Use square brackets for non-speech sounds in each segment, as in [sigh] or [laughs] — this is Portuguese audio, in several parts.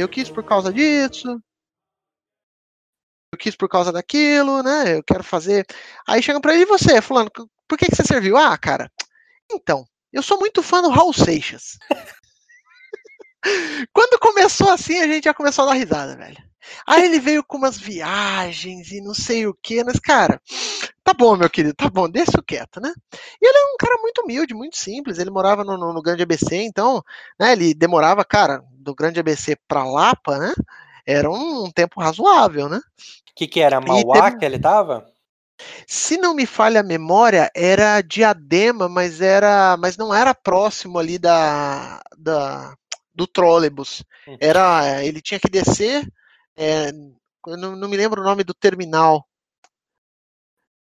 eu quis por causa disso, eu quis por causa daquilo, né? Eu quero fazer. Aí chegam pra ele e você, fulano, por que, que você serviu? Ah, cara, então, eu sou muito fã do Raul Seixas. [laughs] Quando começou assim, a gente já começou a dar risada, velho. Aí ele veio com umas viagens e não sei o que, mas, cara, tá bom, meu querido, tá bom, deixa o quieto, né? E ele é um cara muito humilde, muito simples. Ele morava no, no, no Grande ABC, então, né, ele demorava, cara, do Grande ABC pra Lapa, né? Era um, um tempo razoável, né? O que, que era? Mauá teve... que ele tava? Se não me falha a memória, era Diadema, mas era, mas não era próximo ali da, da do trólebus. Uhum. Era, ele tinha que descer, é, não, não, me lembro o nome do terminal.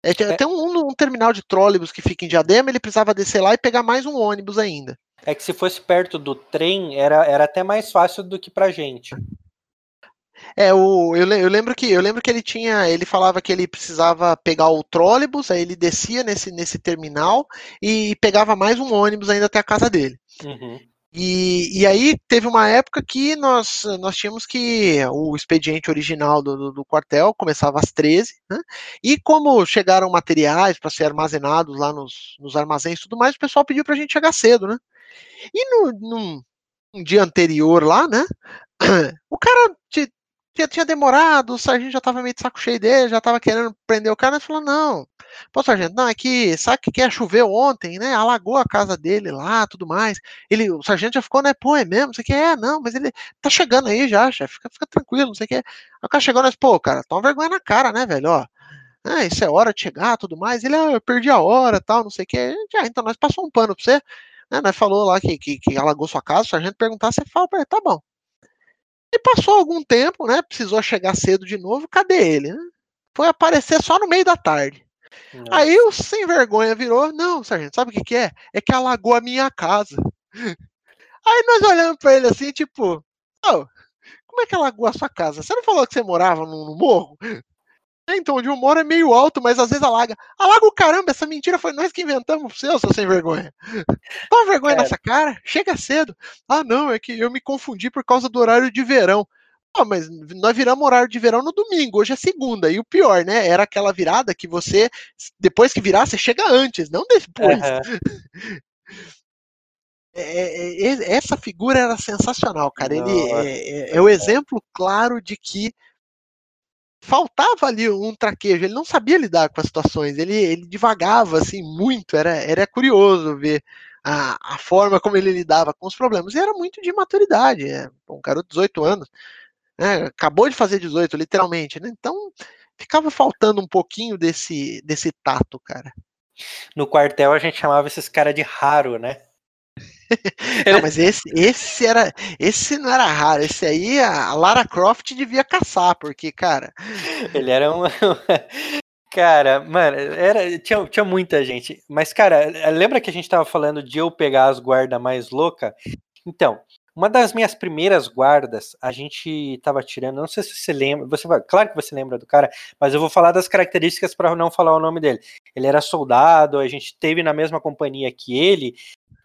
É, é. Tem um, um, terminal de trólebus que fica em Diadema, ele precisava descer lá e pegar mais um ônibus ainda. É que se fosse perto do trem, era, era até mais fácil do que pra gente. É, o, eu, eu, lembro que eu lembro que ele tinha, ele falava que ele precisava pegar o trólebus, aí ele descia nesse, nesse terminal e pegava mais um ônibus ainda até a casa dele. Uhum. E, e aí teve uma época que nós, nós tínhamos que o expediente original do, do, do quartel começava às 13, né? E como chegaram materiais para ser armazenados lá nos, nos armazéns e tudo mais, o pessoal pediu para a gente chegar cedo, né? E no, num, um dia anterior lá, né? O cara tinha, demorado, o sargento já tava meio de saco cheio dele, já tava querendo prender o cara, ele falou, não, pô, sargento, não, é que, sabe que quer chover ontem, né, alagou a casa dele lá, tudo mais, ele, o sargento já ficou, né, pô, é mesmo, você quer, é, não, mas ele tá chegando aí já, chefe, fica, fica tranquilo, não sei o que, aí o cara chegou, nós, pô, cara, toma vergonha na cara, né, velho, ó, ah, isso é hora de chegar, tudo mais, ele, ah, eu perdi a hora, tal, não sei o que, já, então nós passou um pano pra você, né, nós falou lá que, que, que alagou sua casa, o sargento perguntar, você fala, tá bom, e passou algum tempo, né? Precisou chegar cedo de novo. Cadê ele? Né? Foi aparecer só no meio da tarde. Nossa. Aí o sem vergonha virou: Não, sargento, sabe o que, que é? É que alagou a minha casa. [laughs] Aí nós olhamos pra ele assim, tipo: oh, Como é que alagou a sua casa? Você não falou que você morava no, no morro? É, então, onde eu moro é meio alto, mas às vezes alaga. Alaga o caramba, essa mentira foi nós que inventamos pro seu, seu sem vergonha. [laughs] Toma vergonha é. nessa cara, chega cedo. Ah, não, é que eu me confundi por causa do horário de verão. Ah, mas nós viramos horário de verão no domingo, hoje é segunda. E o pior, né? Era aquela virada que você, depois que virar, você chega antes, não depois. Uhum. [laughs] É, é, essa figura era sensacional, cara. Ele é, é, o exemplo claro de que faltava ali um traquejo, ele não sabia lidar com as situações, ele, ele divagava assim muito, era, era curioso ver a, a forma como ele lidava com os problemas, e era muito de maturidade, é, um garoto de 18 anos, né, acabou de fazer 18, literalmente, né, então ficava faltando um pouquinho desse, desse tato, cara. No quartel a gente chamava esses caras de raro, né? Não, mas esse, esse era. Esse não era raro. Esse aí a Lara Croft devia caçar, porque, cara. Ele era um. [laughs] Cara, mano, era, tinha, tinha muita gente. Mas, cara, lembra que a gente tava falando de eu pegar as guardas mais louca? Então, uma das minhas primeiras guardas, a gente tava tirando, não sei se você lembra, você claro que você lembra do cara, mas eu vou falar das características para não falar o nome dele. Ele era soldado, a gente teve na mesma companhia que ele,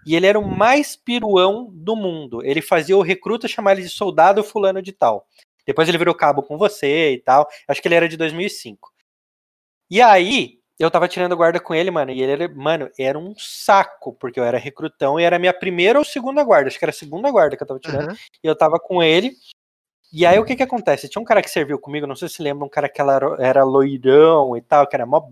e ele era o mais piruão do mundo. Ele fazia o recruta chamar ele de soldado fulano de tal. Depois ele virou cabo com você e tal. Acho que ele era de 2005. E aí, eu tava tirando guarda com ele, mano, e ele era, mano, era um saco, porque eu era recrutão e era minha primeira ou segunda guarda, acho que era a segunda guarda que eu tava tirando. Uhum. E eu tava com ele. E aí o que que acontece? Tinha um cara que serviu comigo, não sei se lembra, um cara que era, era loirão e tal, que era mó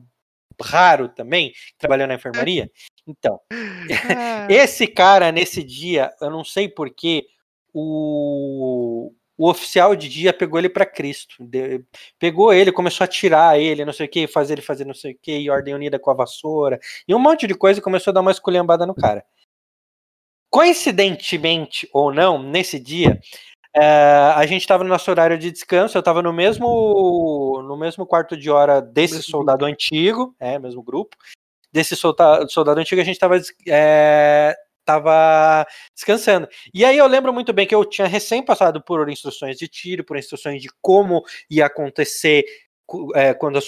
raro também, que trabalhou na enfermaria. Então, ah. [laughs] esse cara, nesse dia, eu não sei porquê, o, o oficial de dia pegou ele para Cristo. De, pegou ele, começou a tirar ele, não sei o que, fazer ele fazer não sei o que, e ordem unida com a vassoura, e um monte de coisa, e começou a dar uma esculhambada no cara. Coincidentemente ou não, nesse dia, é, a gente estava no nosso horário de descanso, eu estava no mesmo no mesmo quarto de hora desse soldado antigo, é, mesmo grupo, desse soldado, soldado antigo, a gente estava é, tava descansando. E aí eu lembro muito bem que eu tinha recém passado por instruções de tiro, por instruções de como ia acontecer é, quando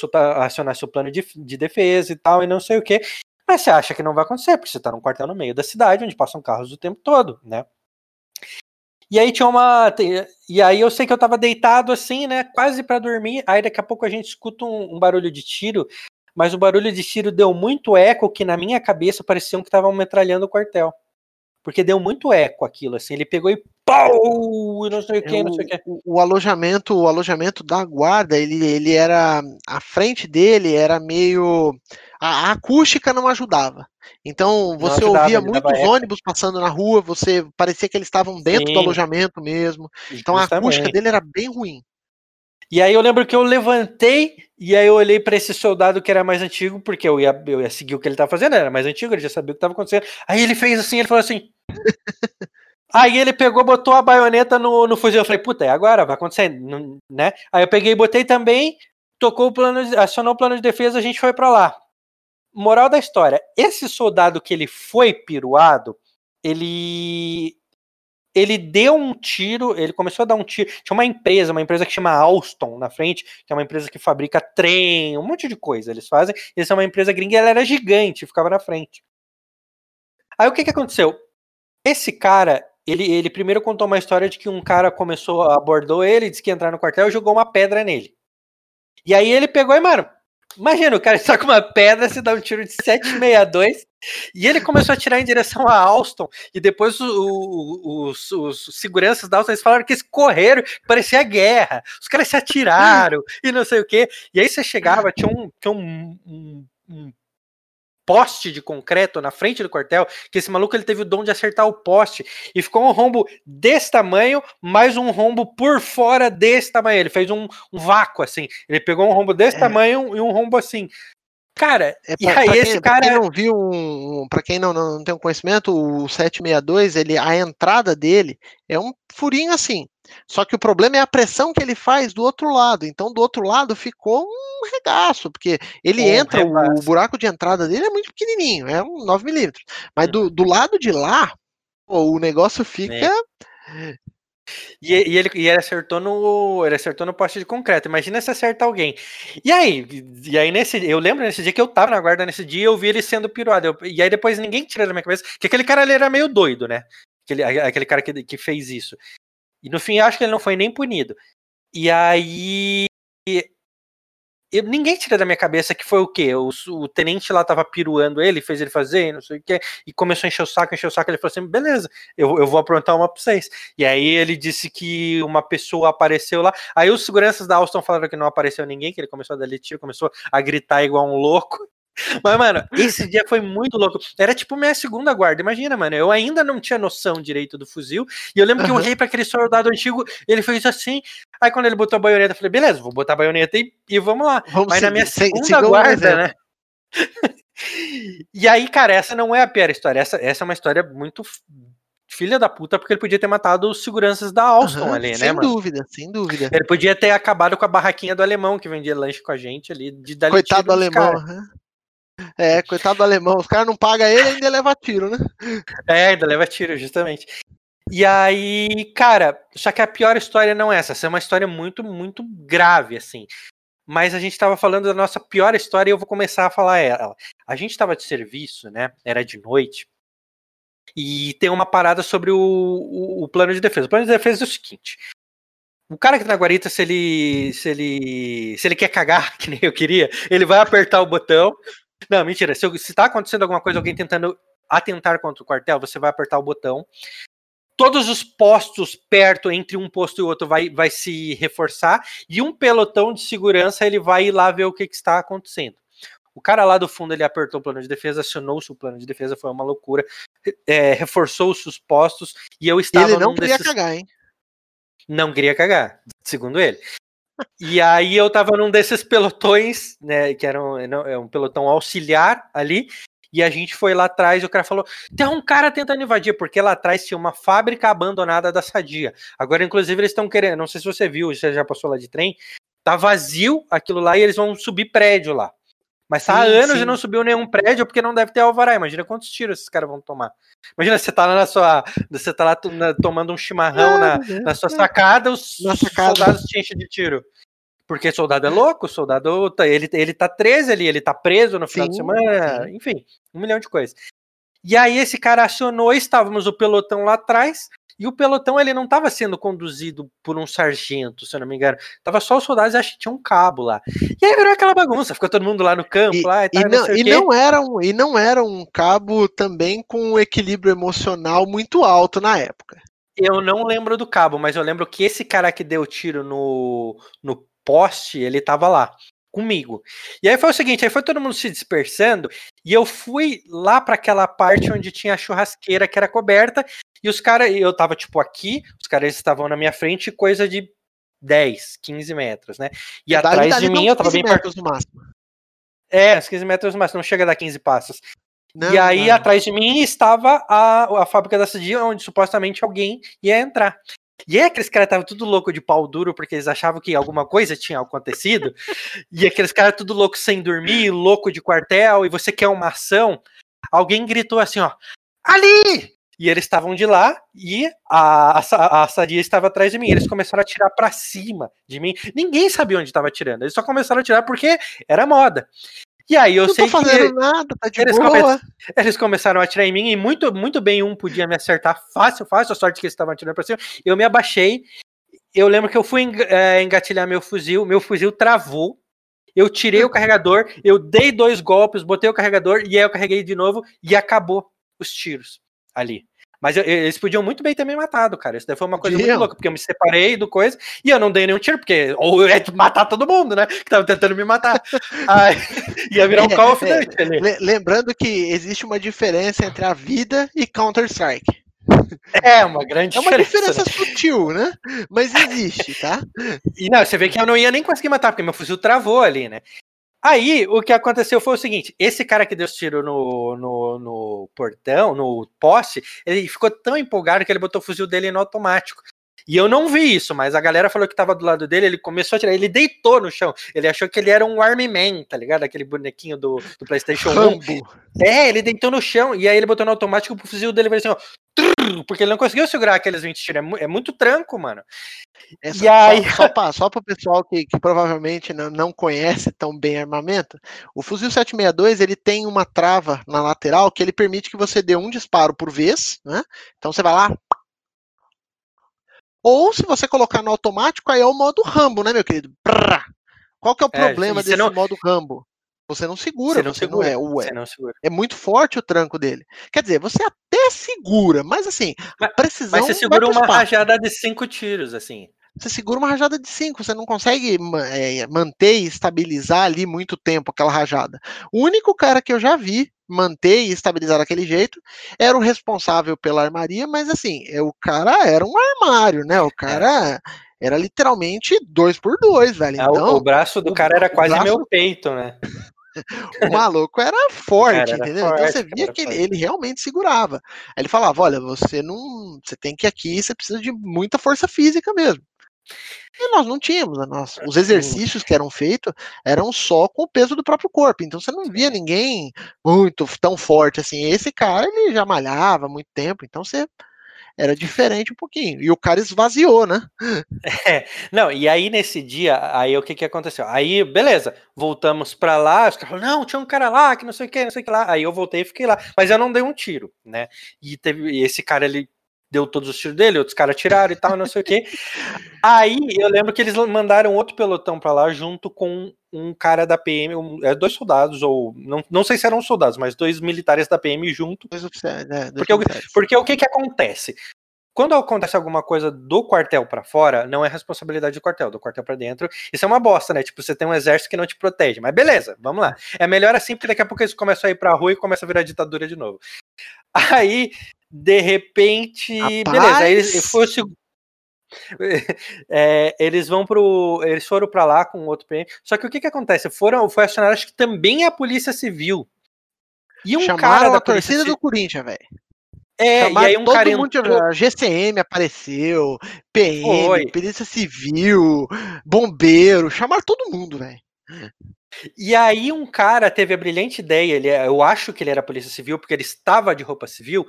acionasse o plano de, de defesa e tal, e não sei o que. Mas você acha que não vai acontecer, porque você está num quartel no meio da cidade, onde passam carros o tempo todo, né? E aí tinha uma. E aí eu sei que eu tava deitado assim, né? Quase para dormir. Aí daqui a pouco a gente escuta um, um, barulho de tiro. Mas o barulho de tiro deu muito eco que na minha cabeça parecia que estavam metralhando o quartel. Porque deu muito eco aquilo, assim. Ele pegou e pau! E não sei o que, não sei o que. O, o, alojamento, o alojamento da guarda, ele, ele era. A frente dele era meio. A, a acústica não ajudava. Então você ajudava, ouvia muitos ônibus passando na rua, você parecia que eles estavam dentro Sim. do alojamento mesmo. Então Justamente. a acústica dele era bem ruim. E aí eu lembro que eu levantei e aí eu olhei para esse soldado que era mais antigo, porque eu ia, eu ia seguir o que ele estava fazendo, era mais antigo, ele já sabia o que estava acontecendo. Aí ele fez assim, ele falou assim. [laughs] aí ele pegou, botou a baioneta no, no fuzil. Eu falei, puta, é agora, vai acontecer, né? Aí eu peguei e botei também, tocou o plano, acionou o plano de defesa, a gente foi para lá moral da história, esse soldado que ele foi piruado, ele ele deu um tiro, ele começou a dar um tiro. Tinha uma empresa, uma empresa que chama Alstom na frente, que é uma empresa que fabrica trem, um monte de coisa eles fazem. Eles são uma empresa gringa ela era gigante, ficava na frente. Aí o que que aconteceu? Esse cara, ele, ele primeiro contou uma história de que um cara começou, abordou ele, disse que ia entrar no quartel e jogou uma pedra nele. E aí ele pegou e, mano, Imagina, o cara está com uma pedra, se dá um tiro de 762 e ele começou a tirar em direção a Alston. E depois o, o, os, os, seguranças da Alston eles falaram que eles correram, que parecia guerra. Os caras se atiraram e não sei o quê. E aí você chegava, tinha um, tinha um, um, um poste de concreto na frente do quartel, que esse maluco ele teve o dom de acertar o poste e ficou um rombo desse tamanho, mais um rombo por fora desse tamanho. Ele fez um, um vácuo assim. Ele pegou um rombo desse é. tamanho e um rombo assim. Cara, é pra, e aí esse quem, cara. Pra quem não viu, um, para quem não, não tem um conhecimento, o 762, ele, a entrada dele é um furinho assim. Só que o problema é a pressão que ele faz do outro lado. Então, do outro lado ficou um regaço, porque ele é, entra, o, o, buraco de entrada dele é muito pequenininho, é um 9 milímetros. Mas do, do lado de lá, o negócio fica. É. E, e, ele, e ele acertou no. Ele acertou no poste de concreto. Imagina se acerta alguém. E aí, e aí nesse. Eu lembro nesse dia que eu tava na guarda nesse dia, eu vi ele sendo piruado. Eu, e aí depois ninguém tira da minha cabeça. Que aquele cara ali era meio doido, né? Aquele, aquele cara que, que fez isso. E no fim, acho que ele não foi nem punido. E aí. Eu, ninguém tira da minha cabeça que foi o quê? O, o, tenente lá tava piruando ele, fez ele fazer, não sei o quê, e começou a encher o saco, encher o saco. Ele falou assim: beleza, eu, eu vou aprontar uma pra vocês. E aí ele disse que uma pessoa apareceu lá. Aí os seguranças da Alstom falaram que não apareceu ninguém, que ele começou a dar tiro, começou a gritar igual um louco. Mas, mano, esse dia foi muito louco. Era tipo minha segunda guarda. Imagina, mano. Eu ainda não tinha noção direito do fuzil. E eu lembro uhum. que eu olhei para aquele soldado antigo, ele fez assim. Aí quando ele botou a baioneta, eu falei, beleza, vou botar a baioneta e, e vamos lá. Vamos Mas seguir, na minha segunda guarda, né? e aí, cara, essa não é a pior história. Essa, essa é uma história muito filha da puta, porque ele podia ter matado os seguranças da Alstom uhum, ali, né, sem mano? Sem dúvida, sem dúvida. Ele podia ter acabado com a barraquinha do alemão que vendia lanche com a gente ali. De Coitado do alemão, uhum. É, coitado do alemão, os caras não pagam ele e ainda leva tiro, né? É, ainda leva tiro, justamente. E aí, cara, só que a pior história não é essa, essa é uma história muito, muito grave, assim. Mas a gente estava falando da nossa pior história e eu vou começar a falar ela. A gente estava de serviço, né? Era de noite. E tem uma parada sobre o, o, o, plano de defesa. O plano de defesa é o seguinte: o cara que tá na guarita, se ele, se ele, se ele quer cagar, [laughs] que nem eu queria, ele vai apertar o botão, não, mentira. Se, se tá acontecendo alguma coisa, alguém tentando atentar contra o quartel, você vai apertar o botão. Todos os postos perto entre um posto e outro vai, vai se reforçar e um pelotão de segurança ele vai ir lá ver o que, que está acontecendo. O cara lá do fundo ele apertou o plano de defesa, acionou-se o plano de defesa, foi uma loucura, é, reforçou-se os postos e eu estava. Ele não queria desses... cagar, hein? Não queria cagar, segundo ele. E aí eu tava num desses pelotões, né, que era um, é um pelotão auxiliar ali, e a gente foi lá atrás e o cara falou: tem um cara tentando invadir, porque lá atrás tinha uma fábrica abandonada da Sadia. Agora, inclusive, eles estão querendo, não sei se você viu, você já passou lá de trem, tá vazio aquilo lá e eles vão subir prédio lá. Mas tá há anos sim. e não subiu nenhum prédio porque não deve ter alvará. Imagina quantos tiros esses caras vão tomar. Imagina, você tá lá na sua. Você tá lá tomando um chimarrão na, na sua sacada, os sacada. soldados te enchem de tiro. Porque soldado é louco, soldado. Tá, ele, ele tá 13 ali, ele tá preso no final sim, de semana, enfim, um milhão de coisas. E aí esse cara acionou, estávamos o pelotão lá atrás, E o pelotão ele não estava sendo conduzido por um sargento, se eu não me engano. Tava só os soldados, acho que tinha um cabo lá. E aí virou aquela bagunça, ficou todo mundo lá no campo, e, lá e, tal, e não, e não era um, e não era um cabo também com um equilíbrio emocional muito alto na época. Eu não lembro do cabo, mas eu lembro que esse cara que deu tiro no, no poste, ele tava lá comigo. E aí foi o seguinte, aí foi todo mundo se dispersando e eu fui lá para aquela parte onde tinha a churrasqueira que era coberta e os caras, eu tava tipo aqui, os caras estavam na minha frente, coisa de 10, 15 metros, né? E atrás dali de mim eu tava bem perto do máximo. É, uns 15 metros no máximo, não chega a dar 15 passos. Não, e aí, não. atrás de mim estava a, a fábrica da Sadia, onde supostamente alguém ia entrar. E aí aqueles caras estavam tudo louco de pau duro porque eles achavam que alguma coisa tinha acontecido. e aqueles caras tudo louco sem dormir, louco de quartel, e você quer uma ação. Alguém gritou assim, ó, ali! E eles estavam de lá e a, a, a estava atrás de mim. Eles começaram a atirar para cima de mim. Ninguém sabia onde estava atirando. Eles só começaram a atirar porque era moda. E aí eu não sei tô fazendo que nada, tá de eles, boa. Come... eles começaram a atirar em mim e muito, muito bem um podia me acertar fácil, fácil, a sorte que eles estavam atirando pra cima. Eu me abaixei. Eu lembro que eu fui é, engatilhar meu fuzil, meu fuzil travou. Eu tirei o carregador, eu dei dois golpes, botei o carregador e aí eu carreguei de novo e acabou os tiros ali. Mas eu, eles podiam muito bem ter me matado, cara. Isso daí foi uma coisa muito louca, porque eu me separei do coisa e eu não dei nenhum tiro, porque ou eu ia matar todo mundo, né? Que tava tentando me matar. [laughs] Aí, ia virar um é, Call of é, Duty ali. Lembrando que existe uma diferença entre a vida e Counter-Strike. É uma grande É uma diferença, né? sutil, né? Mas existe, tá? E não, você vê que eu não ia nem conseguir matar, porque meu fuzil travou ali, né? Aí, o que aconteceu foi o seguinte: esse cara que deu tiro no, no, no, portão, no poste, ele ficou tão empolgado que ele botou o fuzil dele no automático. E eu não vi isso, mas a galera falou que tava do lado dele, ele começou a tirar, ele deitou no chão. Ele achou que ele era um Army Man, tá ligado? Aquele bonequinho do, do PlayStation Rambo. 1. É, ele deitou no chão e aí ele botou no automático, o fuzil dele vai assim, ó, porque ele não conseguiu segurar aqueles 20 tiros. É, é muito tranco, mano. Essa, e aí... Só, [laughs] só, só para o pessoal que, que provavelmente não, não, conhece tão bem armamento, o fuzil 762 ele tem uma trava na lateral que ele permite que você dê um disparo por vez, né? Então você vai lá. Ou se você colocar no automático, aí é o modo Rambo, né, meu querido? Qual que é o é, problema desse não... modo Rambo? Você não segura, você não, você segura, não é você não. É muito forte o tranco dele. Quer dizer, você até segura, mas assim, mas, precisão. Mas você segura uma rajada de cinco tiros, assim. Você segura uma rajada de cinco, você não consegue é, manter e estabilizar ali muito tempo aquela rajada. O único cara que eu já vi manter e estabilizar daquele jeito era o responsável pela armaria, mas assim, é, o cara era um armário, né? O é. cara era literalmente dois por dois, velho. Então, o, o braço do cara era quase braço... meu peito, né? [laughs] o maluco era forte, cara, era entendeu? Forte, então você via que ele, ele, realmente segurava. Aí ele falava: olha, você não. Você tem que ir aqui, você precisa de muita força física mesmo. E nós não tínhamos, né? nós, os exercícios que eram feitos eram só com o peso do próprio corpo, então você não via ninguém muito tão forte assim. Esse cara ele já malhava há muito tempo, então você era diferente um pouquinho. E o cara esvaziou, né? [laughs] É, não, e aí nesse dia, aí o que que aconteceu? Aí, beleza, voltamos para lá, os caras falaram, não, tinha um cara lá, que não sei o que, não sei o que lá. Aí eu voltei e fiquei lá, mas eu não dei um tiro, né? E teve e esse cara, ele deu todos os tiros dele, outros caras tiraram e tal, não sei o que. Aí eu lembro que eles mandaram outro pelotão para lá junto com um cara da PM, um, é, dois soldados, ou não, não sei se eram soldados, mas dois militares da PM junto. Dois oficiais, né? Dois porque, porque o que que acontece? Quando acontece alguma coisa do quartel para fora, não é responsabilidade do quartel, do quartel para dentro. Isso é uma bosta, né? Tipo, você tem um exército que não te protege. Mas beleza, vamos lá. É melhor assim, porque daqui a pouco eles começam a ir pra rua e começa a virar ditadura de novo. Aí, de repente. Rapaz. Beleza, aí eles, foi o segundo. [laughs] É, eles vão pro. Eles foram para lá com outro PM. Só que o que que acontece? Foram, foi acionado, acho que também a Polícia Civil. E um Chamaram cara da torcida do Corinthians, velho. É, Chamaram e aí um todo cara mundo, entrou... a GCM apareceu, PM, Foi. Polícia Civil, bombeiro, chamaram todo mundo, velho. E aí um cara teve a brilhante ideia, ele, é, eu acho que ele era Polícia Civil, porque ele estava de roupa civil,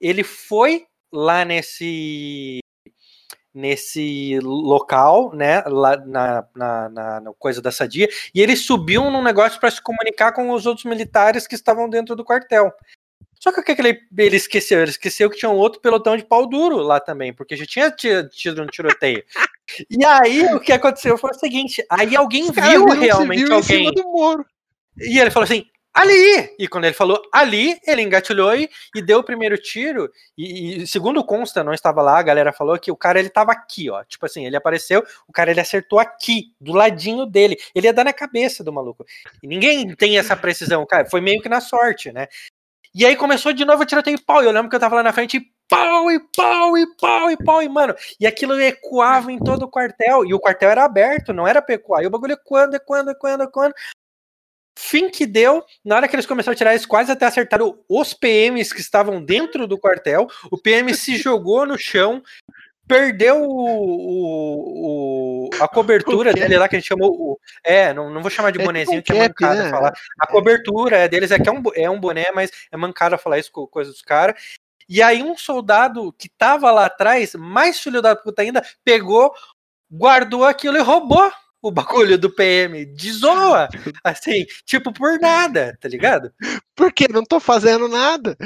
ele foi lá nesse nesse local, né, lá na, na, na, na coisa da Sadia, e ele subiu num negócio para se comunicar com os outros militares que estavam dentro do quartel. Só que o que ele, ele esqueceu? Ele esqueceu que tinha um outro pelotão de pau duro lá também, porque já tinha tido um tiroteio. e aí o que aconteceu foi o seguinte: aí alguém viu realmente alguém. E ele falou assim: ali! E quando ele falou ali, ele engatilhou e, e deu o primeiro tiro. E, e, segundo consta, não estava lá, a galera falou que o cara ele tava aqui, ó. Tipo assim, ele apareceu, o cara ele acertou aqui, do ladinho dele. Ele ia dar na cabeça do maluco. E ninguém tem essa precisão, cara. Foi meio que na sorte, né? E aí começou de novo a tiroteio pau. Eu lembro que eu tava lá na frente e pau, e pau, e pau, e pau, e mano. E aquilo ecoava em todo o quartel. E o quartel era aberto, não era pra ecoar. E o bagulho ecoando, ecoando, ecoando, ecoando. Fim que deu, na hora que eles começaram a tirar, eles quase até acertaram os PMs que estavam dentro do quartel. O PM se [laughs] jogou no chão, perdeu o, o, a cobertura dele lá, que a gente chamou. O, é, não, não vou chamar de é bonezinho, que é mancada né? falar. A cobertura é deles é que é um, é um boné, mas é mancada falar isso com coisa dos caras. E aí, um soldado que tava lá atrás, mais filho da puta ainda, pegou, guardou aquilo e roubou o bagulho do PM de zoa, [laughs] assim, tipo, por nada, tá ligado? Porque não tô fazendo nada.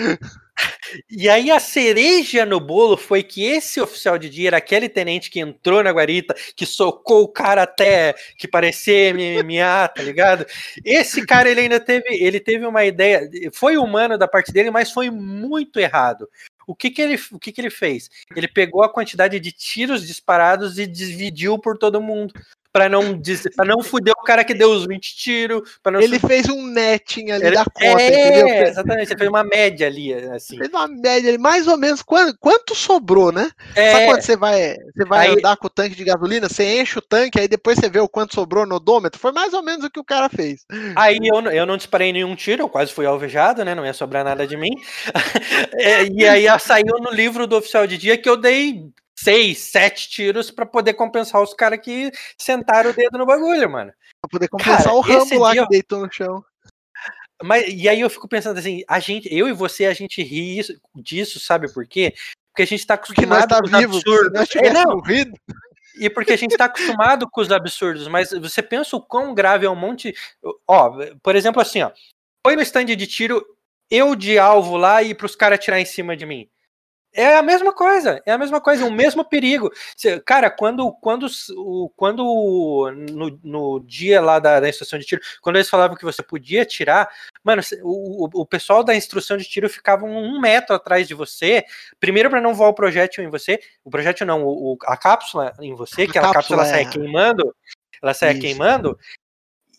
E aí a cereja no bolo foi que esse oficial de dia era aquele tenente que entrou na guarita, que socou o cara até que parecia MMA, tá ligado? Esse cara ele ainda teve, ele teve uma ideia, foi humano da parte dele, mas foi muito errado. O que que ele, o que que ele fez? Ele pegou a quantidade de tiros disparados e dividiu por todo mundo para não dizer, para não fuder o cara que deu os 20 tiros. Não ele fez um netting ali ele, da conta, é, entendeu? Exatamente, ele fez uma média ali, assim. Fez uma média ali, mais ou menos, quanto, quanto sobrou, né? É, Sabe quando você vai, você vai aí, andar com o tanque de gasolina, você enche o tanque, aí depois você vê o quanto sobrou no odômetro? Foi mais ou menos o que o cara fez. Aí eu, eu não disparei nenhum tiro, eu quase fui alvejado, né? Não ia sobrar nada de mim. [laughs] é, e aí saiu no livro do oficial de dia que eu dei seis, sete tiros para poder compensar os caras que sentaram o dedo no bagulho, mano. Pra poder compensar cara, o Rambo lá dia... que deitou no chão. Mas, e aí eu fico pensando assim, a gente, eu e você, a gente ri disso, sabe por quê? Porque a gente tá acostumado tá com os vivo, absurdos. É, não. Morrido. E porque a gente tá acostumado com os absurdos, mas você pensa o quão grave é um monte. Ó, por exemplo, assim, ó. Foi no stand de tiro, eu de alvo lá e pros caras tirar em cima de mim. É a mesma coisa, é a mesma coisa, o mesmo perigo. Cara, quando, quando, quando no, no dia lá da, da, instrução de tiro, quando eles falavam que você podia tirar, mano, o, o pessoal da instrução de tiro ficava um metro atrás de você, primeiro para não voar o projétil em você, o projétil não, o, a cápsula em você, que a, cápsula é... sai queimando, ela sai queimando,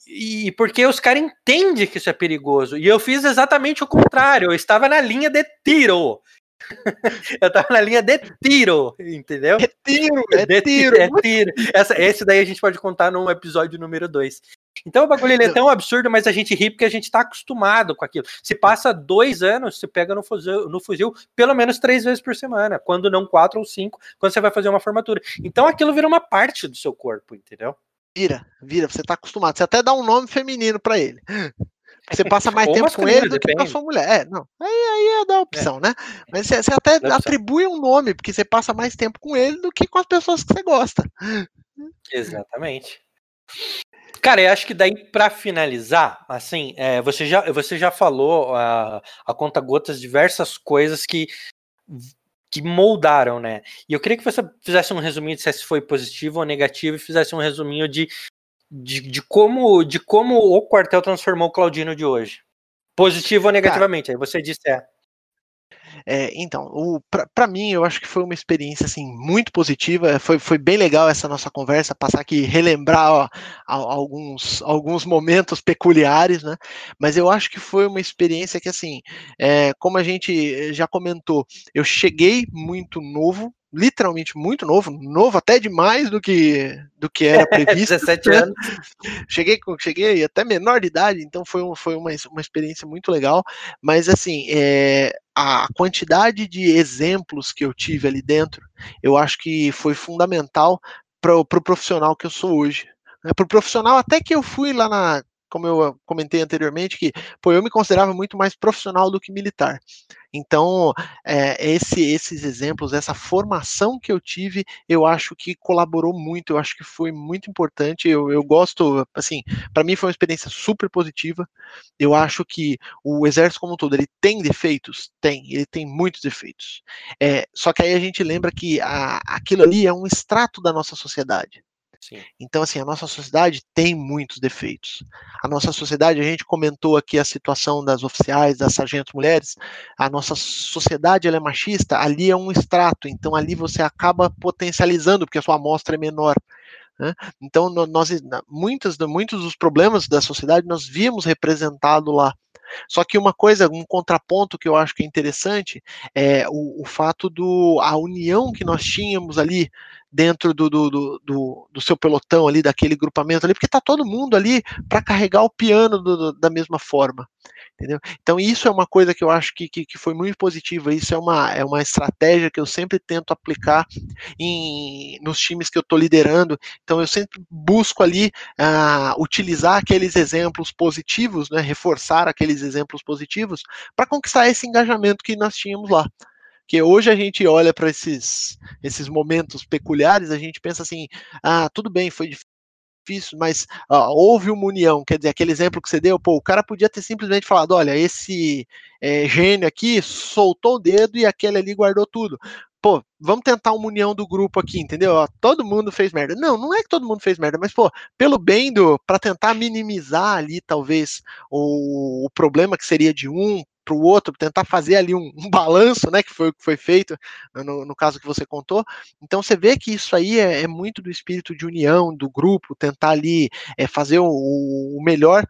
e porque os caras entendem que isso é perigoso. E eu fiz exatamente o contrário. Eu estava na linha de tiro. [laughs] eu tava na linha de tiro, entendeu? É tiro, é de, tiro. É tiro. Essa, esse daí a gente pode contar no episódio número 2. Então o bagulho ele é tão absurdo, mas a gente ri porque a gente tá acostumado com aquilo. Se passa dois anos, você pega no fuzil, no fuzil pelo menos três vezes por semana, quando não quatro ou cinco, quando você vai fazer uma formatura. Então aquilo vira uma parte do seu corpo, entendeu? Vira, vira, você tá acostumado. Você até dá um nome feminino para ele. Você passa mais tempo com ele do que com a sua mulher. É, não. Aí, aí é da opção, é. né? Mas você, você até atribui um nome, porque você passa mais tempo com ele do que com as pessoas que você gosta. Exatamente. Cara, eu acho que daí para finalizar, assim, é, você, já, você já falou a, a conta gotas diversas coisas que que moldaram, né? E eu queria que você fizesse um resuminho de se foi positivo ou negativo e fizesse um resuminho de de, de, como, de como o quartel transformou o Claudino de hoje. Positivo ou negativamente? Cara, Aí você disse é. É, então, para mim, eu acho que foi uma experiência assim muito positiva. Foi, foi bem legal essa nossa conversa, passar aqui, relembrar ó, alguns, alguns momentos peculiares, né? Mas eu acho que foi uma experiência que, assim, é, como a gente já comentou, eu cheguei muito novo literalmente muito novo, novo até demais do que do que era [laughs] previsto. 17 anos. [laughs] cheguei cheguei até menor de idade, então foi, um, foi uma, uma experiência muito legal, mas assim, é, a quantidade de exemplos que eu tive ali dentro, eu acho que foi fundamental para o pro profissional que eu sou hoje. Né? Para o profissional, até que eu fui lá na como eu comentei anteriormente, que pô, eu me considerava muito mais profissional do que militar. Então, é, esse, esses exemplos, essa formação que eu tive, eu acho que colaborou muito, eu acho que foi muito importante. Eu, eu gosto, assim, para mim foi uma experiência super positiva. Eu acho que o exército como um todo, ele tem defeitos? Tem, ele tem muitos defeitos. É, só que aí a gente lembra que a, aquilo ali é um extrato da nossa sociedade. Então, assim, a nossa sociedade tem muitos defeitos. A nossa sociedade, a gente comentou aqui a situação das oficiais, das sargentos mulheres, a nossa sociedade ela é machista, ali é um extrato, então ali você acaba potencializando, porque a sua amostra é menor. Né? Então, nós, muitos, dos problemas da sociedade nós víamos representado lá. Só que uma coisa, um contraponto que eu acho que é interessante é o, o fato do a união que nós tínhamos ali dentro do, do, do, do, seu pelotão ali, daquele grupamento ali, porque tá todo mundo ali para carregar o piano do, da mesma forma. Entendeu? Então isso é uma coisa que eu acho que, que, que, foi muito positiva, isso é uma, é uma estratégia que eu sempre tento aplicar em, nos times que eu estou liderando, então eu sempre busco ali uh, utilizar aqueles exemplos positivos, né, reforçar aqueles exemplos positivos para conquistar esse engajamento que nós tínhamos lá. Porque hoje a gente olha para esses, esses momentos peculiares, a gente pensa assim: ah, tudo bem, foi difícil, mas houve uma união. Quer dizer, aquele exemplo que você deu, pô, o cara podia ter simplesmente falado: olha, esse é, gênio aqui soltou o dedo e aquele ali guardou tudo pô, vamos tentar uma união do grupo aqui, entendeu? Ó, todo mundo fez merda. Não, não é que todo mundo fez merda, mas, pô, pelo bem do. para tentar minimizar ali, talvez, o, o problema que seria de um para o outro, tentar fazer ali um, um, balanço, né, que foi o que foi feito no, no, caso que você contou. Então você vê que isso aí é, é muito do espírito de união do grupo, tentar ali é, fazer o, o melhor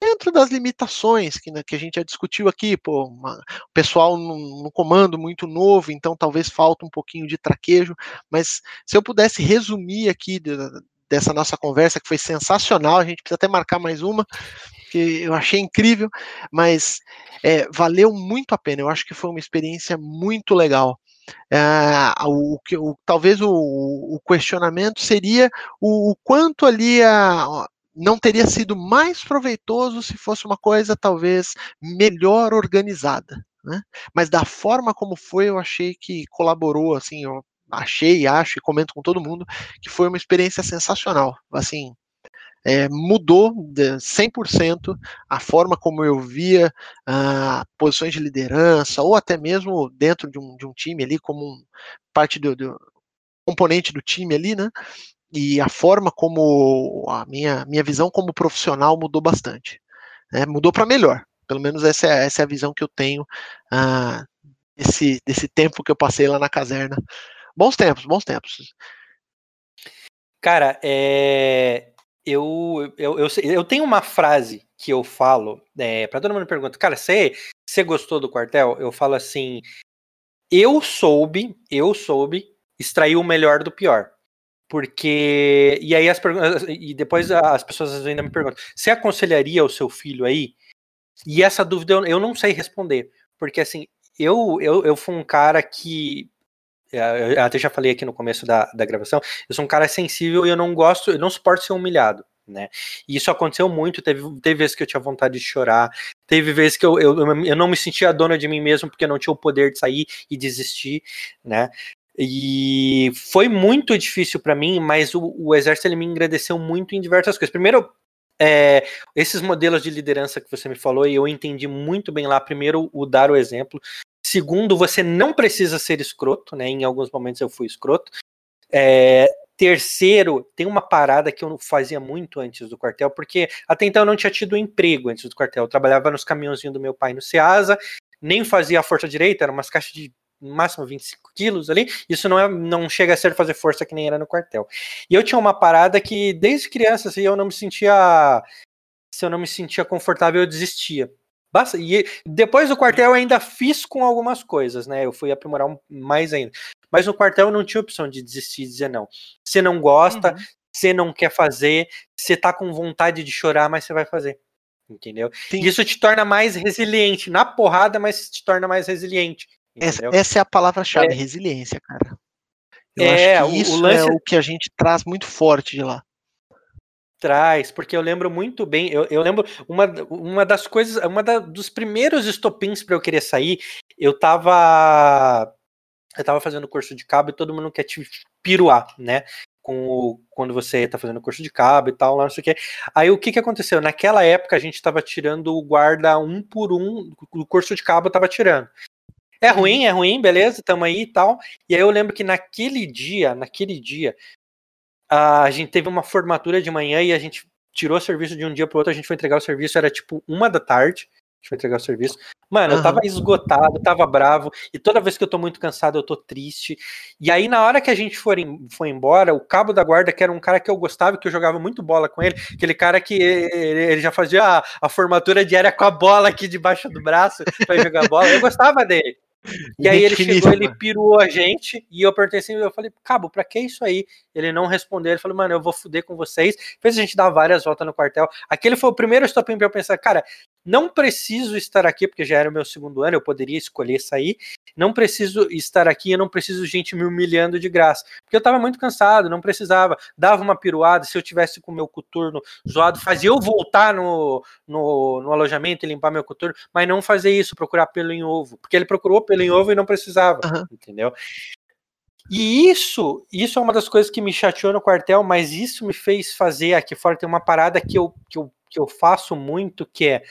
dentro das limitações que, né, que a gente já discutiu aqui, pô, uma, o pessoal no, comando muito novo, então talvez falta um pouquinho de traquejo, mas se eu pudesse resumir aqui de, dessa nossa conversa, que foi sensacional, a gente precisa até marcar mais uma, que eu achei incrível, mas é, valeu muito a pena, eu acho que foi uma experiência muito legal. É, o, o, talvez o, o, questionamento seria o, quanto ali a, não teria sido mais proveitoso se fosse uma coisa talvez melhor organizada. Né? Mas da forma como foi, eu achei que colaborou, assim, eu achei, acho e comento com todo mundo que foi uma experiência sensacional. Assim, é, mudou 100% a forma como eu via ah, posições de liderança, ou até mesmo dentro de um, de um time ali, como um, parte do, do componente do time ali, né? e a forma como a minha, minha visão como profissional mudou bastante. Né? Mudou para melhor. Pelo menos essa é, essa é a visão que eu tenho ah, desse, desse tempo que eu passei lá na caserna. Bons tempos, bons tempos. Cara, é, eu, eu, eu, eu, tenho uma frase que eu falo é, para todo mundo pergunta, cara, você, gostou do quartel? Eu falo assim, eu soube, eu soube extrair o melhor do pior. Porque. E aí as perguntas. E depois as pessoas ainda me perguntam: você aconselharia o seu filho aí? E essa dúvida eu, eu não sei responder. Porque assim, eu, eu, eu fui um cara que. É, eu até já falei aqui no começo da, da gravação, eu sou um cara sensível e eu não gosto, eu não suporto ser humilhado. Né? E isso aconteceu muito. Teve, teve vezes que eu tinha vontade de chorar, teve vezes que eu, eu, eu não me sentia dona de mim mesmo porque eu não tinha o poder de sair e desistir, né? E foi muito difícil para mim, mas o, o, exército ele me engrandeceu muito em diversas coisas. Primeiro, é, esses modelos de liderança que você me falou, e eu entendi muito bem lá. Primeiro, o dar o exemplo. Segundo, você não precisa ser escroto, né? Em alguns momentos eu fui escroto. É, terceiro, tem uma parada que eu fazia muito antes do quartel, porque até então eu não tinha tido emprego antes do quartel. Eu trabalhava nos caminhãozinhos do meu pai no Ceasa, nem fazia a força direita, eram umas caixas de máximo 25 quilos ali, isso não, é, não chega a ser fazer força que nem era no quartel. E eu tinha uma parada que, desde criança, assim, eu não me sentia. Se eu não me sentia confortável, eu desistia. Basta, e depois do quartel eu ainda fiz com algumas coisas, né? Eu fui aprimorar mais ainda. Mas no quartel eu não tinha opção de desistir e dizer não. Você não gosta, uhum. você não quer fazer, você tá com vontade de chorar, mas você vai fazer. Entendeu? Sim. Isso te torna mais resiliente na porrada, mas te torna mais resiliente. Essa, essa, é a palavra-chave, é. resiliência, cara. Eu é, acho que isso o lance... é o que a gente traz muito forte de lá. Trás, porque eu lembro muito bem, eu, eu lembro uma, uma das coisas, uma da, dos primeiros estopins para eu querer sair, eu tava eu tava fazendo curso de cabo e todo mundo quer te piruar, né? Com o, quando você tá fazendo curso de cabo e tal, lá não sei o que. Aí o que que aconteceu? Naquela época a gente tava tirando o guarda um por um, o curso de cabo tava tirando. É uhum. ruim, é ruim, beleza, tamo aí e tal. E aí eu lembro que naquele dia, naquele dia, a gente teve uma formatura de manhã e a gente tirou o serviço de um dia pro outro, a gente foi entregar o serviço, era tipo uma da tarde, a gente foi entregar o serviço. Mano, uhum. eu tava esgotado, tava bravo, e toda vez que eu tô muito cansado, eu tô triste. E aí, na hora que a gente for em, foi embora, o cabo da guarda, que era um cara que eu gostava, que eu jogava muito bola com ele, aquele cara que ele, ele já fazia a, a, formatura diária com a bola aqui debaixo do braço pra jogar bola, eu gostava dele. E aí ele chegou, ele [laughs] pirou a gente, e eu perguntei assim, eu falei, cabo, pra que isso aí? Ele não respondeu, ele falou, mano, eu vou fuder com vocês. Fez a gente dar várias voltas no quartel. Aquele foi o primeiro stop pra eu pensar, cara, não preciso estar aqui, porque já era o meu segundo ano, eu poderia escolher sair. Não preciso estar aqui, eu não preciso gente me humilhando de graça. Porque eu tava muito cansado, não precisava. Dava uma piruada, se eu tivesse com o meu coturno zoado, fazia eu voltar no, no, no alojamento e limpar meu coturno, mas não fazer isso, procurar pelo em ovo. Porque ele procurou pelo em ovo e não precisava, uhum. entendeu? E isso, isso é uma das coisas que me chateou no quartel, mas isso me fez fazer aqui fora tem uma parada que eu, que eu, que eu faço muito, que é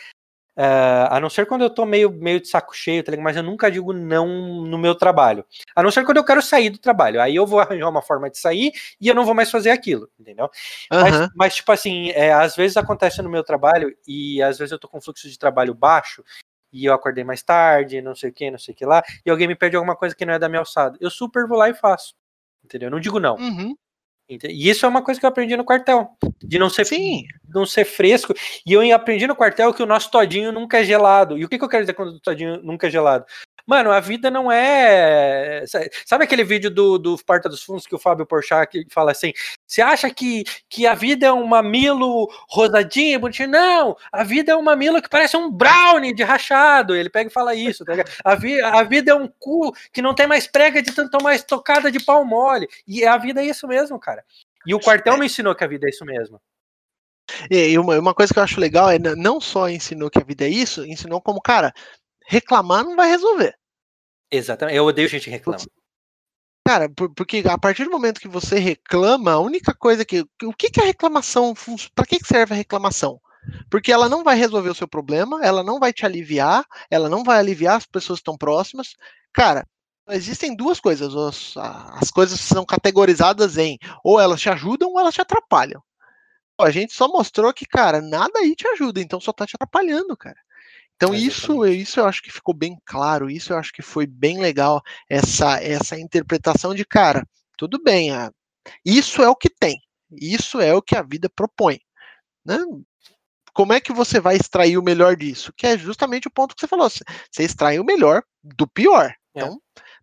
Uh, a não ser quando eu tô meio, meio de saco cheio, tá mas eu nunca digo não no meu trabalho. A não ser quando eu quero sair do trabalho. Aí eu vou [laughs] arranjar uma forma de sair e eu não vou mais fazer aquilo, entendeu? Uhum. Mas, mas, tipo assim, é, às vezes acontece no meu trabalho e às vezes eu tô com fluxo de trabalho baixo e eu acordei mais tarde, não sei o que, não sei o que lá, e alguém me pede alguma coisa que não é da minha alçada. Eu super vou lá e faço. Entendeu? Eu não digo não. Uhum. E isso é uma coisa que eu aprendi no quartel, de não ser Sim. não ser fresco. E eu aprendi no quartel que o nosso todinho nunca é gelado. E o que, que eu quero dizer quando o todinho nunca é gelado? Mano, a vida não é. Sabe aquele vídeo do, do Porta dos Fundos que o Fábio Porchat fala assim: você acha que, que a vida é um mamilo rosadinho, bonitinho? Não! A vida é um mamilo que parece um brownie de rachado. Ele pega e fala isso, tá a, vi, a vida é um cu que não tem mais prega de tanto mais tocada de pau mole. E a vida é isso mesmo, cara. E o quartel me ensinou que a vida é isso mesmo. E uma, uma coisa que eu acho legal é não só ensinou que a vida é isso, ensinou como, cara, reclamar não vai resolver. Exatamente. Eu odeio gente que reclama. Cara, porque a partir do momento que você reclama, a única coisa que. O que, que a reclamação. Para que serve a reclamação? Porque ela não vai resolver o seu problema, ela não vai te aliviar, ela não vai aliviar as pessoas que estão próximas. Cara, existem duas coisas. As, as coisas são categorizadas em ou elas te ajudam ou elas te atrapalham. A gente só mostrou que, cara, nada aí te ajuda, então só tá te atrapalhando, cara. Então isso, isso eu acho que ficou bem claro, isso eu acho que foi bem legal essa essa interpretação de cara, tudo bem, isso é o que tem, isso é o que a vida propõe, né? Como é que você vai extrair o melhor disso? Que é justamente o ponto que você falou, você extrai o melhor do pior. É.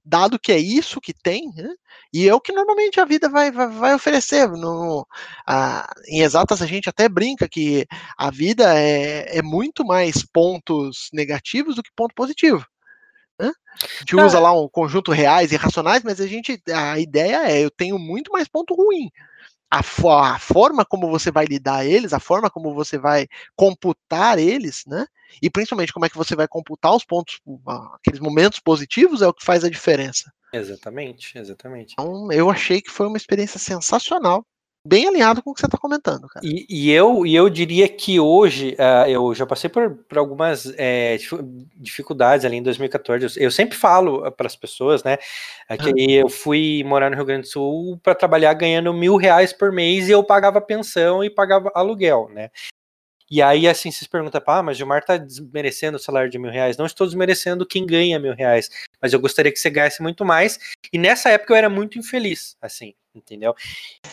Dado que é isso que tem, né? e é o que normalmente a vida vai, vai, vai oferecer. No, a, em exatas a gente até brinca que a vida é, é muito mais pontos negativos do que ponto positivo. Né? A gente usa lá um conjunto reais e racionais, mas a gente a ideia é eu tenho muito mais ponto ruim. A, a, forma como você vai lidar eles, a forma como você vai computar eles, né? E principalmente como é que você vai computar os pontos, aqueles momentos positivos é o que faz a diferença. Exatamente, exatamente. Então, eu achei que foi uma experiência sensacional bem alinhado com o que você está comentando, cara. E, e, eu, e eu diria que hoje, uh, eu já passei por, por algumas é, dificuldades ali em 2014. Eu sempre falo para as pessoas, né, que ah. eu fui morar no Rio Grande do Sul para trabalhar ganhando mil reais por mês e eu pagava pensão e pagava aluguel, né. E aí, assim, vocês perguntam, ah, mas Gilmar tá desmerecendo o salário de mil reais. Não estou desmerecendo quem ganha mil reais, mas eu gostaria que você ganhasse muito mais. E nessa época eu era muito infeliz, assim, entendeu?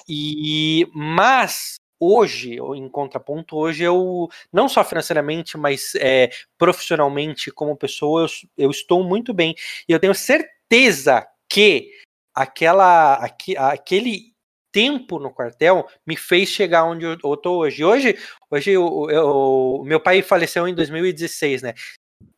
E, mas, hoje, em contraponto, hoje eu, não só financeiramente, mas é, profissionalmente, como pessoa, eu, eu estou muito bem. E eu tenho certeza que aquela, aqu, aquele tempo no quartel me fez chegar onde eu, tô hoje. Hoje, hoje o meu pai faleceu em 2016, né?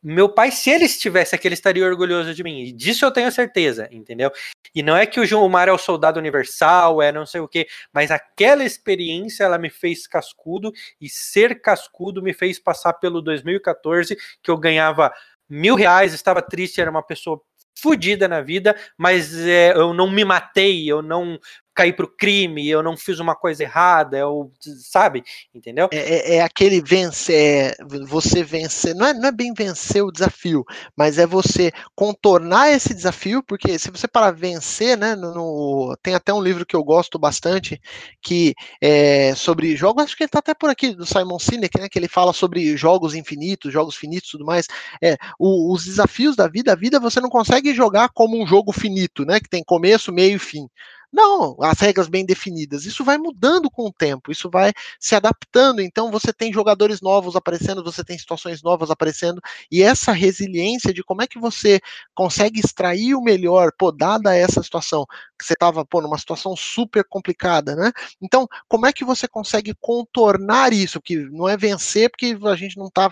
Meu pai, se ele estivesse aqui, ele estaria orgulhoso de mim. E disso eu tenho certeza, entendeu? E não é que o João Mar é o soldado universal, é não sei o quê, mas aquela experiência ela me fez cascudo e ser cascudo me fez passar pelo 2014, que eu ganhava mil reais, estava triste, era uma pessoa fodida na vida, mas é, eu não me matei, eu não caí pro crime, eu não fiz uma coisa errada, eu, sabe? Entendeu? É, é, é aquele vencer, é, você vencer, não é, não é bem vencer o desafio, mas é você contornar esse desafio, porque se você para vencer, né, no, no, tem até um livro que eu gosto bastante, que é sobre jogos, acho que ele tá até por aqui, do Simon Sinek, né, que ele fala sobre jogos infinitos, jogos finitos e tudo mais, é, o, os desafios da vida, a vida você não consegue jogar como um jogo finito, né, que tem começo, meio e fim. Não, as regras bem definidas. Isso vai mudando com o tempo, isso vai se adaptando. Então você tem jogadores novos aparecendo, você tem situações novas aparecendo, e essa resiliência de como é que você consegue extrair o melhor, pô, dada essa situação, que você estava, pô, numa situação super complicada, né? Então, como é que você consegue contornar isso? Que não é vencer, porque a gente não tá,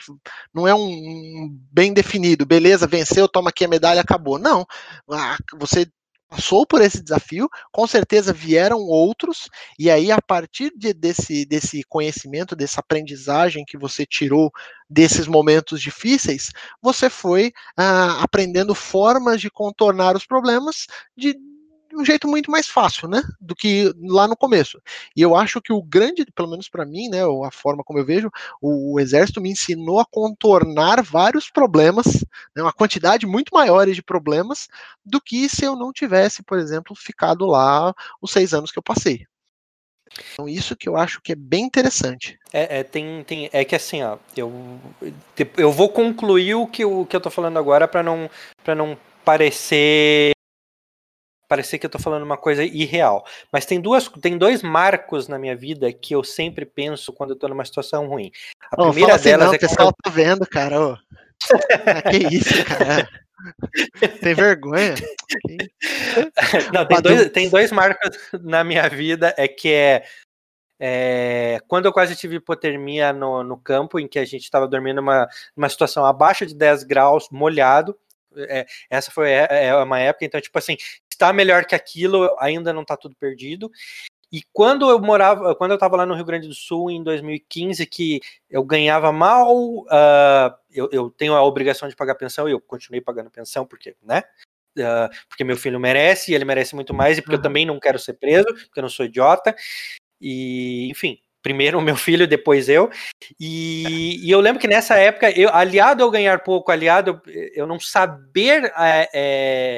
não é um bem definido, beleza, venceu, toma aqui a medalha, acabou. Não, ah, você passou por esse desafio, com certeza vieram outros, e aí a partir de, desse, desse conhecimento, dessa aprendizagem que você tirou desses momentos difíceis, você foi ah, aprendendo formas de contornar os problemas de, um jeito muito mais fácil, né, do que lá no começo. E eu acho que o grande, pelo menos para mim, né, a forma como eu vejo, o, o, exército me ensinou a contornar vários problemas, né, uma quantidade muito maior de problemas do que se eu não tivesse, por exemplo, ficado lá os seis anos que eu passei. Então, isso que eu acho que é bem interessante. É, é, tem, tem, é que assim, ó, eu, eu vou concluir o que, o que eu tô falando agora para não, não parecer parecer que eu tô falando uma coisa irreal. Mas tem duas, tem dois marcos na minha vida que eu sempre penso quando eu tô numa situação ruim. A oh, primeira assim, delas não, é o pessoal tá vendo, cara. Oh. que isso, cara. [laughs] Tem vergonha? Não, tem dois, tem dois marcos na minha vida, é que é, é, quando eu quase tive hipotermia no, no campo, em que a gente estava dormindo numa, numa situação abaixo de 10 graus, molhado, é, essa foi é, é uma época, então, tipo assim, está melhor que aquilo, ainda não está tudo perdido. E quando eu morava, quando eu estava lá no Rio Grande do Sul em 2015, que eu ganhava mal, uh, eu, eu, tenho a obrigação de pagar pensão e eu continuei pagando pensão, porque, né? Uh, porque meu filho merece, e ele merece muito mais, e porque uhum. eu também não quero ser preso, porque eu não sou idiota. E, enfim, primeiro o meu filho, depois eu. E, e, eu lembro que nessa época, eu, aliado ao ganhar pouco, aliado eu não saber é, é,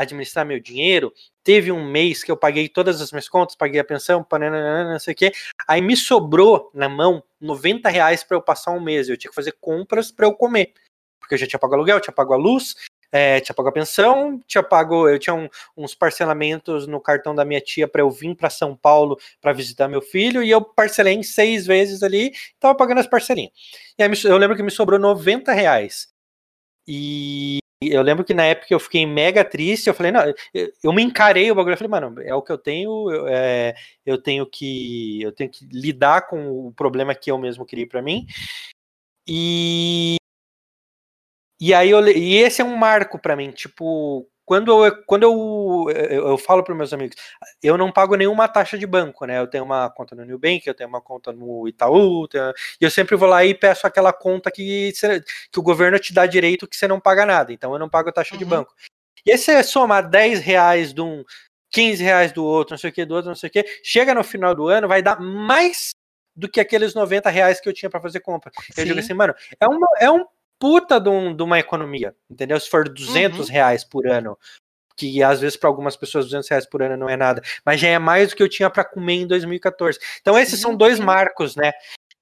administrar meu dinheiro. Teve um mês que eu paguei todas as minhas contas, paguei a pensão, não sei o quê. Aí me sobrou na mão 90 reais para eu passar um mês. Eu tinha que fazer compras para eu comer. Porque eu já tinha pago aluguel, tinha pago a luz, é, tinha pago a pensão, tinha pago, eu tinha um, uns parcelamentos no cartão da minha tia para eu vir para São Paulo para visitar meu filho e eu parcelei em seis vezes ali, tava pagando as parcelinhas. E aí eu lembro que me sobrou 90 reais. E eu lembro que na época eu fiquei mega triste, eu falei, não, eu me encarei o bagulho, eu falei, mano, é o que eu tenho, eu, é, eu tenho que eu tenho que lidar com o problema que eu mesmo criei para mim. E e aí eu, e esse é um marco para mim, tipo, quando eu, quando eu, eu, eu falo para meus amigos, eu não pago nenhuma taxa de banco, né? Eu tenho uma conta no Nubank, eu tenho uma conta no Itaú, tenho, e eu sempre vou lá e peço aquela conta que, que o governo te dá direito que você não paga nada, então eu não pago taxa uhum. de banco. E aí você somar 10 reais de um, 15 reais do outro, não sei o que, do outro, não sei o que, chega no final do ano, vai dar mais do que aqueles 90 reais que eu tinha para fazer compra. Sim. Eu digo assim, mano, é, uma, é um puta de, um, de uma economia, entendeu? Se for 200 uhum. reais por ano, que às vezes para algumas pessoas 200 reais por ano não é nada, mas já é mais do que eu tinha para comer em 2014. Então esses sim, são dois marcos, né?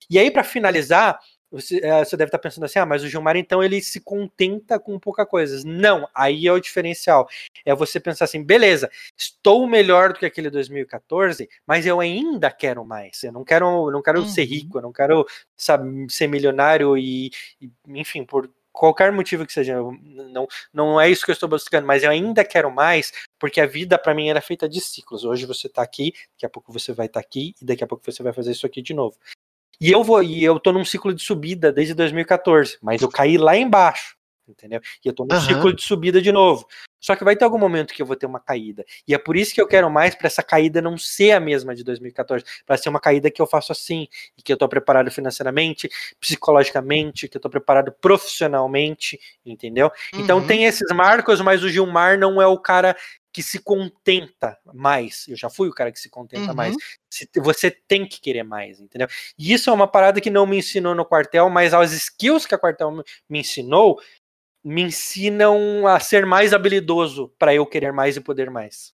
E aí para finalizar, você, é, você, deve estar pensando assim, ah, mas o Gilmar então ele se contenta com pouca coisa. Não, aí é o diferencial. É você pensar assim, beleza, estou melhor do que aquele 2014, mas eu ainda quero mais. Eu não quero, não quero uhum. ser rico, eu não quero sabe, ser milionário e, e, enfim, por qualquer motivo que seja, não, não é isso que eu estou buscando, mas eu ainda quero mais, porque a vida para mim era feita de ciclos. Hoje você está aqui, daqui a pouco você vai estar tá aqui e daqui a pouco você vai fazer isso aqui de novo. E eu vou, e eu tô num ciclo de subida desde 2014, mas eu caí lá embaixo, entendeu? E eu tô num uhum. ciclo de subida de novo. Só que vai ter algum momento que eu vou ter uma caída. E é por isso que eu quero mais para essa caída não ser a mesma de 2014, para ser uma caída que eu faço assim, e que eu tô preparado financeiramente, psicologicamente, que eu tô preparado profissionalmente, entendeu? Então, uhum. Então tem esses marcos, mas o Gilmar não é o cara que se contenta mais. Eu já fui o cara que se contenta uhum. mais. Você tem que querer mais, entendeu? E isso é uma parada que não me ensinou no quartel, mas as skills que a quartel me ensinou me ensinam a ser mais habilidoso para eu querer mais e poder mais.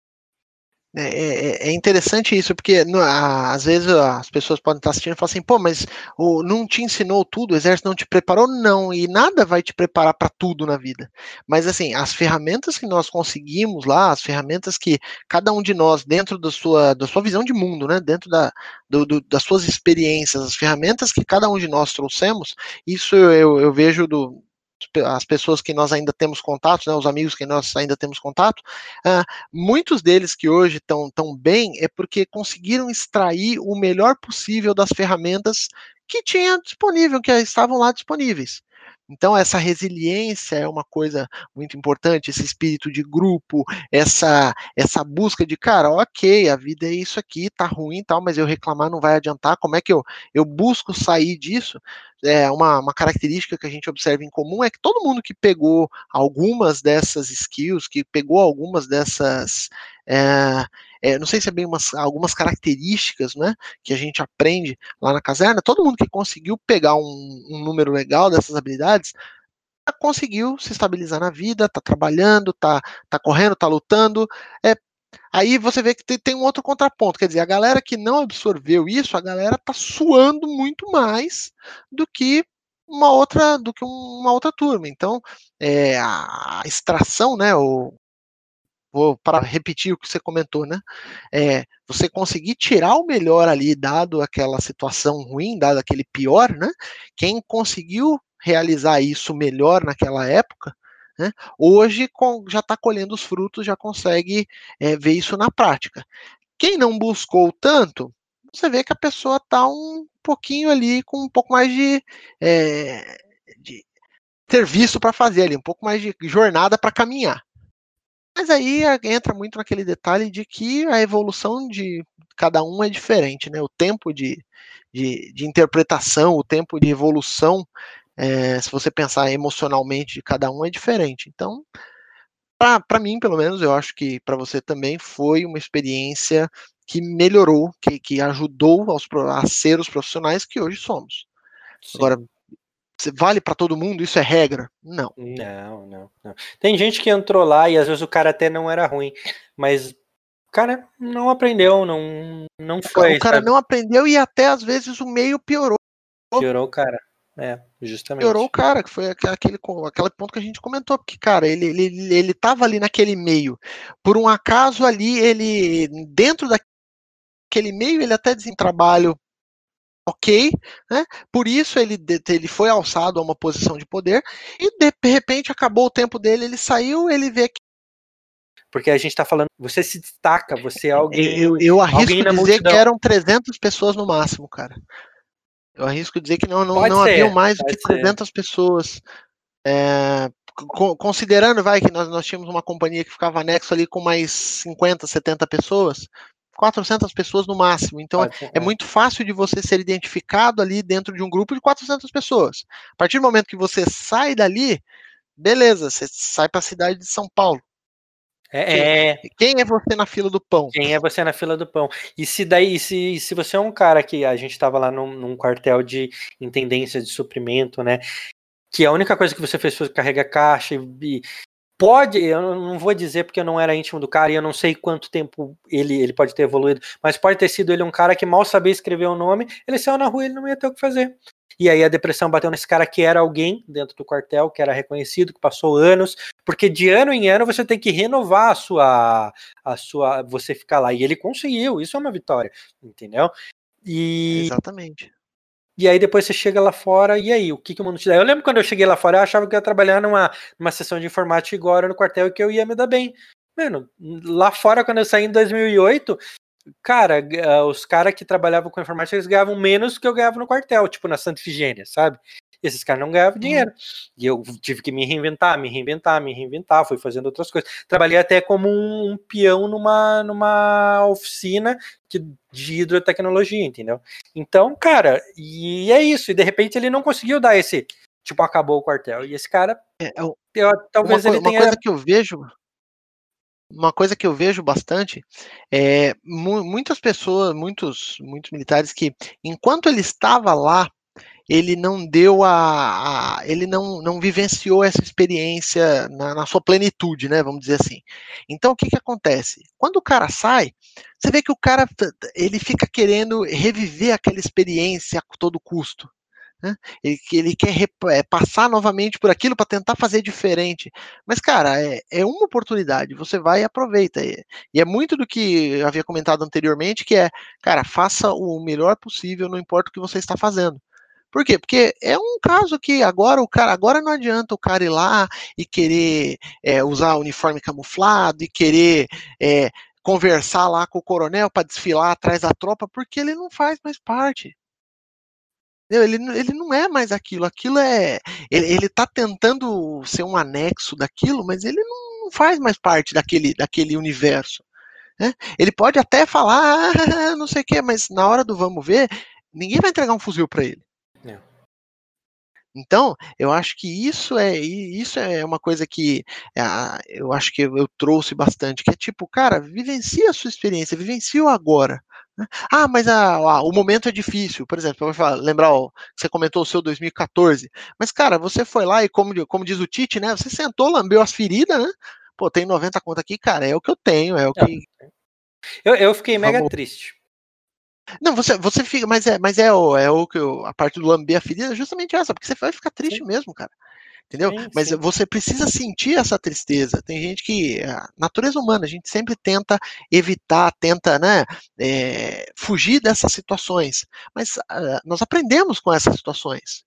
É, é, é, interessante isso, porque no, a, às vezes as pessoas podem estar assistindo e falar assim, pô, mas o, não te ensinou tudo, o exército não te preparou? Não, e nada vai te preparar para tudo na vida. Mas assim, as ferramentas que nós conseguimos lá, as ferramentas que cada um de nós, dentro da sua, da sua visão de mundo, né, dentro da, do, do, das suas experiências, as ferramentas que cada um de nós trouxemos, isso eu, eu vejo do, as pessoas que nós ainda temos contato, né, os amigos que nós ainda temos contato, uh, muitos deles que hoje estão tão bem é porque conseguiram extrair o melhor possível das ferramentas que tinha disponível, que estavam lá disponíveis. Então, essa resiliência é uma coisa muito importante, esse espírito de grupo, essa essa busca de, cara, ok, a vida é isso aqui, tá ruim tal, mas eu reclamar não vai adiantar, como é que eu, eu busco sair disso? É uma, uma característica que a gente observa em comum é que todo mundo que pegou algumas dessas skills, que pegou algumas dessas. É, é, não sei se é bem umas, algumas características né, que a gente aprende lá na caserna, todo mundo que conseguiu pegar um, um número legal dessas habilidades conseguiu se estabilizar na vida, está trabalhando, está tá correndo, está lutando. É, aí você vê que tem, tem, um outro contraponto, quer dizer, a galera que não absorveu isso, a galera está suando muito mais do que uma outra do que uma outra turma. Então, é, a extração, né, o, vou para repetir o que você comentou, né? É, você conseguir tirar o melhor ali, dado aquela situação ruim, dado aquele pior, né? Quem conseguiu realizar isso melhor naquela época, né? Hoje com, já está colhendo os frutos, já consegue é, ver isso na prática. Quem não buscou tanto, você vê que a pessoa está um pouquinho ali com um pouco mais de, é, de serviço para fazer ali, um pouco mais de jornada para caminhar. Mas aí entra muito naquele detalhe de que a evolução de cada um é diferente, né? O tempo de, de, de interpretação, o tempo de evolução, é, se você pensar emocionalmente de cada um, é diferente. Então, para mim, pelo menos, eu acho que para você também foi uma experiência que melhorou, que, que ajudou aos, a ser os profissionais que hoje somos. Sim. Agora, vale para todo mundo? Isso é regra? Não. Não, não, não. Tem gente que entrou lá e às vezes o cara até não era ruim, mas o cara não aprendeu, não, não foi. O cara sabe? não aprendeu e até às vezes o meio piorou. Piorou o cara. É, justamente. Piorou o cara, que foi aquele, aquele ponto que a gente comentou, porque, cara, ele, ele, ele tava ali naquele meio. Por um acaso ali, ele, dentro daquele meio, ele até desenvolveu trabalho ok, né? Por isso ele, ele foi alçado a uma posição de poder e de repente acabou o tempo dele, ele saiu, ele vê que porque a gente está falando, você se destaca, você é alguém. Eu, eu arrisco alguém dizer multidão. que eram 300 pessoas no máximo, cara. Eu arrisco dizer que não, não, não haviam mais do que 300 ser. pessoas. É, considerando, vai, que nós, nós tínhamos uma companhia que ficava anexo ali com mais 50, 70 pessoas, 400 pessoas no máximo. Então é, é muito fácil de você ser identificado ali dentro de um grupo de 400 pessoas. A partir do momento que você sai dali, beleza, você sai para a cidade de São Paulo. É, quem, é. quem, é você na fila do pão? Quem é você na fila do pão? E se daí, se, se você é um cara que a gente estava lá num, num, quartel de intendência de suprimento, né? Que a única coisa que você fez foi carregar caixa e, Pode, eu não vou dizer porque eu não era íntimo do cara e eu não sei quanto tempo ele, ele pode ter evoluído, mas pode ter sido ele um cara que mal sabia escrever o nome, ele saiu na rua e ele não ia ter o que fazer. E aí a depressão bateu nesse cara que era alguém dentro do quartel, que era reconhecido, que passou anos, porque de ano em ano você tem que renovar a sua a sua você ficar lá e ele conseguiu, isso é uma vitória, entendeu? E Exatamente. E aí depois você chega lá fora, e aí, o que, que o mundo te dá? Eu lembro quando eu cheguei lá fora, eu achava que eu ia trabalhar numa, numa sessão de informática era no quartel e que eu ia me dar bem. Mano, lá fora, quando eu saí em 2008, cara, os caras que trabalhavam com informática, eles ganhavam menos do que eu ganhava no quartel, tipo na Santa Ifigênia, sabe? Esses caras não ganhavam uhum. dinheiro. E eu tive que me reinventar, me reinventar, me reinventar, fui fazendo outras coisas. Trabalhei até como um, um peão numa, numa oficina que, de hidrotecnologia, entendeu? Então, cara, e é isso. E de repente ele não conseguiu dar esse. Tipo, acabou o quartel. E esse cara. É, eu, é eu, talvez uma, ele tenha. Uma coisa que eu vejo uma coisa que eu vejo bastante é muitas pessoas, muitos, muitos militares que, enquanto ele estava lá, ele não deu a, a, ele não, não vivenciou essa experiência na, na, sua plenitude, né? Vamos dizer assim. Então o que, que acontece? Quando o cara sai, você vê que o cara ele fica querendo reviver aquela experiência a todo custo. Né? Ele, ele quer é, passar novamente por aquilo para tentar fazer diferente. Mas, cara, é, é, uma oportunidade, você vai e aproveita. E, e é muito do que eu havia comentado anteriormente, que é, cara, faça o melhor possível, não importa o que você está fazendo. Por quê? Porque é um caso que agora o cara, agora não adianta o cara ir lá e querer é, usar uniforme camuflado e querer é, conversar lá com o coronel para desfilar atrás da tropa, porque ele não faz mais parte. Ele, ele não é mais aquilo, aquilo é. Ele, ele tá tentando ser um anexo daquilo, mas ele não faz mais parte daquele, daquele universo. Né? Ele pode até falar, ah, não sei o que, mas na hora do vamos ver, ninguém vai entregar um fuzil para ele. Então, eu acho que isso é isso é uma coisa que é, eu acho que eu trouxe bastante, que é tipo, cara, vivencia a sua experiência, vivencia o agora. Né? Ah, mas a, a, o momento é difícil. Por exemplo, falar, lembrar, ó, você comentou o seu 2014. Mas, cara, você foi lá e, como, como diz o Tite, né? Você sentou, lambeu as feridas, né? Pô, tem 90 contas aqui, cara, é o que eu tenho, é o é. que. Eu, eu fiquei mega triste. Não, você, você fica, mas é, mas é o, é o que eu, a parte do lamber a ferida é justamente essa, porque você vai ficar triste sim. mesmo, cara. Entendeu? Sim, mas sim. você precisa sentir essa tristeza. Tem gente que, a natureza humana, a gente sempre tenta evitar, tenta, né, é, fugir dessas situações. Mas uh, nós aprendemos com essas situações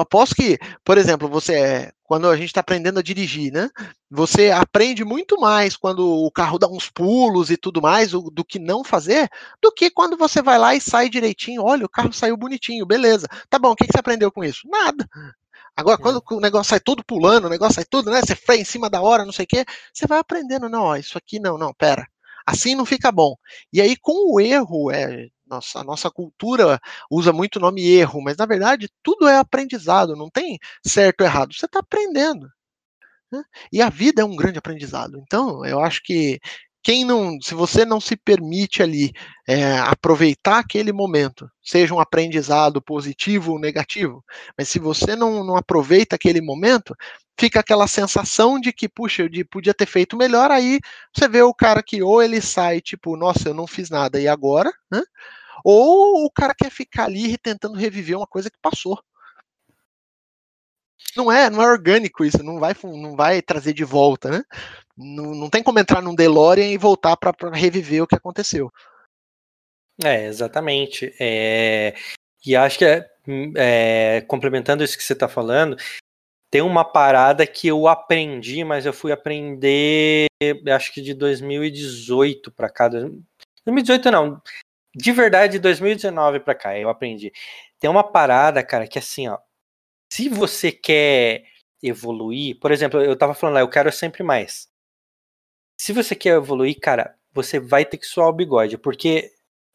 aposto que, por exemplo, você quando a gente está aprendendo a dirigir, né? Você aprende muito mais quando o carro dá uns pulos e tudo mais do, que não fazer, do que quando você vai lá e sai direitinho. Olha, o carro saiu bonitinho, beleza. Tá bom, o que, que você aprendeu com isso? Nada. Agora, quando o negócio sai todo pulando, o negócio sai tudo, né? Você freia em cima da hora, não sei o quê, você vai aprendendo, não, ó, isso aqui não, não, pera. Assim não fica bom. E aí, com o erro, é, nossa, a nossa cultura usa muito o nome erro, mas na verdade tudo é aprendizado, não tem certo ou errado. Você está aprendendo. Né? E a vida é um grande aprendizado. Então, eu acho que quem não, se você não se permite ali é, aproveitar aquele momento, seja um aprendizado positivo ou negativo, mas se você não, não aproveita aquele momento, fica aquela sensação de que, puxa, eu podia ter feito melhor, aí você vê o cara que ou ele sai, tipo, nossa, eu não fiz nada, e agora, né? Ou o cara quer ficar ali tentando reviver uma coisa que passou. Não é, não é orgânico isso, não vai, não vai trazer de volta, né? Não, não tem como entrar num DeLorean e voltar para reviver o que aconteceu. É, exatamente. É... E acho que, é, é, complementando isso que você está falando, tem uma parada que eu aprendi, mas eu fui aprender, acho que de 2018 para cá. 2018 não, de verdade, de 2019 para cá, eu aprendi. Tem uma parada, cara, que assim, ó. Se você quer evoluir, por exemplo, eu tava falando lá, eu quero sempre mais. Se você quer evoluir, cara, você vai ter que suar o bigode, porque.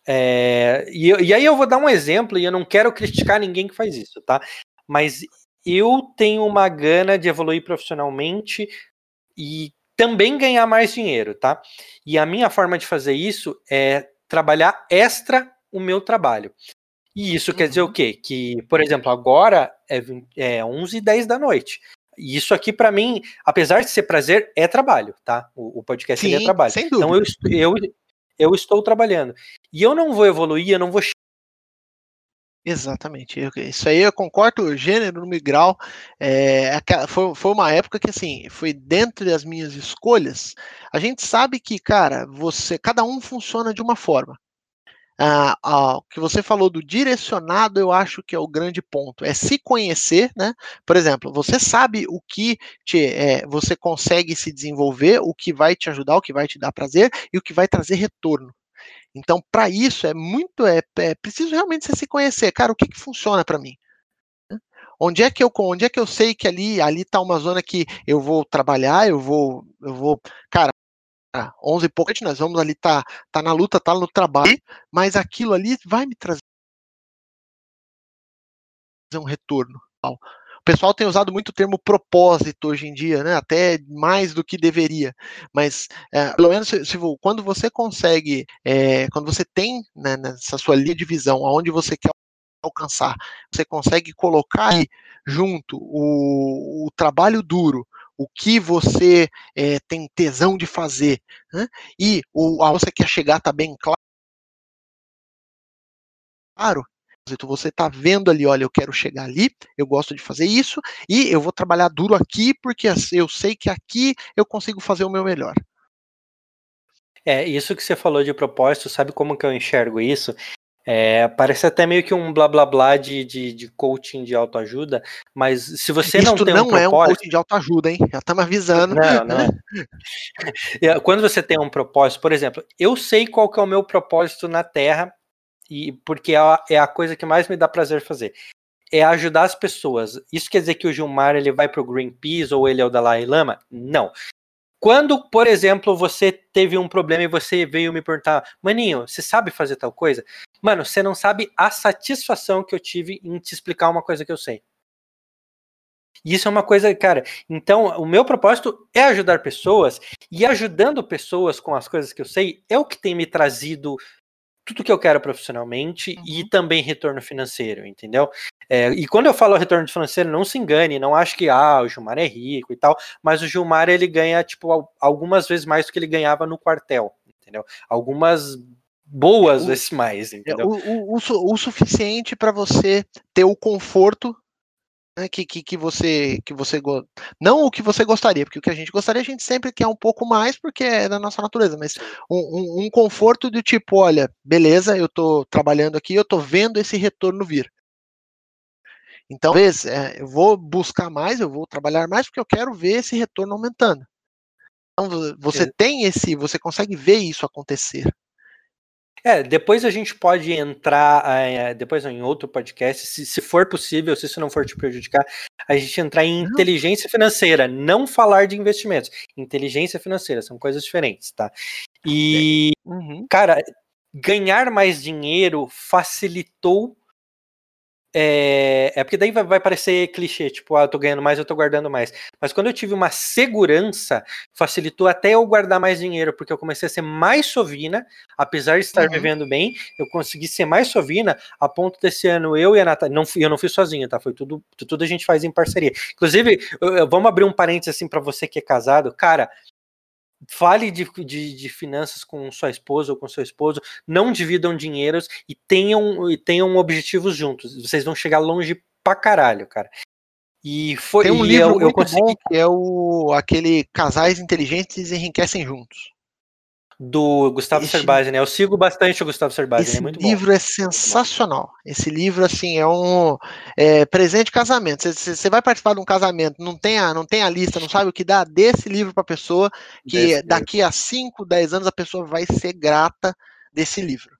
É, e, e aí eu vou dar um exemplo, e eu não quero criticar ninguém que faz isso, tá? Mas eu tenho uma gana de evoluir profissionalmente e também ganhar mais dinheiro, tá? E a minha forma de fazer isso é trabalhar extra o meu trabalho. E isso uhum. quer dizer o uhum. quê? Que, por exemplo, agora é, é 11 e 10 da noite. E isso aqui, para mim, apesar de ser prazer, é trabalho, tá? O, o podcast Sim, é trabalho. Sem dúvida. Então eu, eu, eu estou trabalhando. E eu não vou evoluir, eu não vou Exatamente, isso aí eu concordo, gênero, no grau, é, foi, foi uma época que assim, foi dentro das minhas escolhas, a gente sabe que, cara, você, cada um funciona de uma forma, ah, ah, o que você falou do direcionado, eu acho que é o grande ponto, é se conhecer, né? Por exemplo, você sabe o que te, é, você consegue se desenvolver, o que vai te ajudar, o que vai te dar prazer e o que vai trazer retorno. Então, para isso é muito é, é, preciso realmente você se conhecer, cara, o que, que funciona para mim? Onde é que eu onde é que eu sei que ali ali tá uma zona que eu vou trabalhar, eu vou eu vou, cara, 11 e pouco nós vamos ali tá tá na luta, tá no trabalho, mas aquilo ali vai me trazer um retorno. O pessoal tem usado muito o termo propósito hoje em dia, né? até mais do que deveria. Mas, é, pelo menos, se, se, quando você consegue, é, quando você tem né, nessa sua linha de visão, aonde você quer alcançar, você consegue colocar aí junto o, o trabalho duro, o que você é, tem tesão de fazer, né? e o, aonde você quer chegar está bem claro, então você está vendo ali, olha, eu quero chegar ali, eu gosto de fazer isso e eu vou trabalhar duro aqui porque eu sei que aqui eu consigo fazer o meu melhor. É, isso que você falou de propósito, sabe como que eu enxergo isso? É, parece até meio que um blá blá blá de, de, de coaching de autoajuda, mas se você Isto não tem não um propósito... é um coaching de autoajuda, hein? Já tá me avisando. Não, não. É. [laughs] Quando você tem um propósito, por exemplo, eu sei qual que é o meu propósito na Terra e porque é a, é a coisa que mais me dá prazer fazer. É ajudar as pessoas. Isso quer dizer que o Gilmar ele vai pro Greenpeace ou ele é o Dalai Lama? Não. Quando, por exemplo, você teve um problema e você veio me perguntar, maninho, você sabe fazer tal coisa? Mano, você não sabe a satisfação que eu tive em te explicar uma coisa que eu sei. Isso é uma coisa, cara. Então, o meu propósito é ajudar pessoas, e ajudando pessoas com as coisas que eu sei é o que tem me trazido tudo que eu quero profissionalmente uhum. e também retorno financeiro, entendeu? É, e quando eu falo retorno financeiro, não se engane, não acho que ah, o Gilmar é rico e tal, mas o Gilmar ele ganha tipo algumas vezes mais do que ele ganhava no quartel, entendeu? Algumas boas vezes [laughs] mais, é, entendeu? O, o, o, o suficiente para você ter o conforto né, que, que, que você que você não o que você gostaria, porque o que a gente gostaria a gente sempre quer um pouco mais porque é da nossa natureza, mas um, um, um conforto do tipo, olha, beleza, eu estou trabalhando aqui, eu estou vendo esse retorno vir. Então, talvez é, eu vou buscar mais, eu vou trabalhar mais porque eu quero ver esse retorno aumentando. Então, você tem esse, você consegue ver isso acontecer. É, depois a gente pode entrar, é, depois em outro podcast, se, se, for possível, se isso não for te prejudicar, a gente entrar em inteligência financeira, não falar de investimentos. Inteligência financeira, são coisas diferentes, tá? E, uhum. cara, ganhar mais dinheiro facilitou é, é porque daí vai, vai, parecer clichê, tipo, ah, eu tô ganhando mais, eu tô guardando mais. Mas quando eu tive uma segurança, facilitou até eu guardar mais dinheiro, porque eu comecei a ser mais sovina, apesar de estar uhum. vivendo bem, eu consegui ser mais sovina, a ponto desse ano eu e a Natália, não, eu não fiz sozinho, tá? Foi tudo, tudo a gente faz em parceria. Inclusive, eu, eu, vamos abrir um parênteses assim para você que é casado, cara, fale de, de, de, finanças com sua esposa ou com seu esposo, não dividam dinheiros e tenham, e tenham objetivos juntos. Vocês vão chegar longe pra caralho, cara. E foi Tem um livro eu, muito eu consegui... bom que é o aquele Casais Inteligentes Enriquecem Juntos do Gustavo esse, né? Eu sigo bastante o Gustavo Cerbasi, esse é muito livro bom. é sensacional. Esse livro, assim, é um é, presente de casamento. Você vai participar de um casamento, não tem, a, não tem a lista, não sabe o que dá, desse livro para a pessoa, que desse daqui livro. a 5, 10 anos a pessoa vai ser grata desse livro.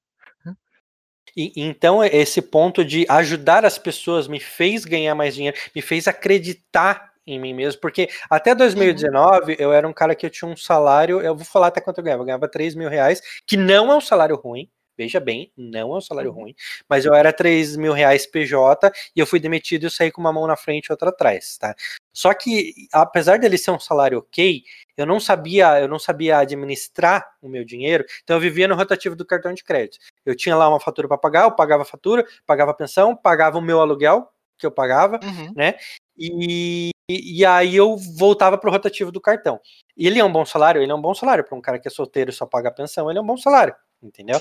E, então, esse ponto de ajudar as pessoas me fez ganhar mais dinheiro, me fez acreditar em mim mesmo, porque até 2019 uhum. eu era um cara que eu tinha um salário, eu vou falar até quanto eu ganhava, eu ganhava 3 mil reais, que não é um salário ruim, veja bem, não é um salário uhum. ruim, mas eu era 3 mil reais PJ e eu fui demitido e eu saí com uma mão na frente e outra atrás, tá? Só que, apesar dele ser um salário ok, eu não sabia, eu não sabia administrar o meu dinheiro, então eu vivia no rotativo do cartão de crédito. Eu tinha lá uma fatura para pagar, eu pagava a fatura, pagava a pensão, pagava o meu aluguel, que eu pagava, uhum. né? E, e aí eu voltava pro rotativo do cartão. E ele é um bom salário, ele é um bom salário para um cara que é solteiro e só paga a pensão, ele é um bom salário, entendeu?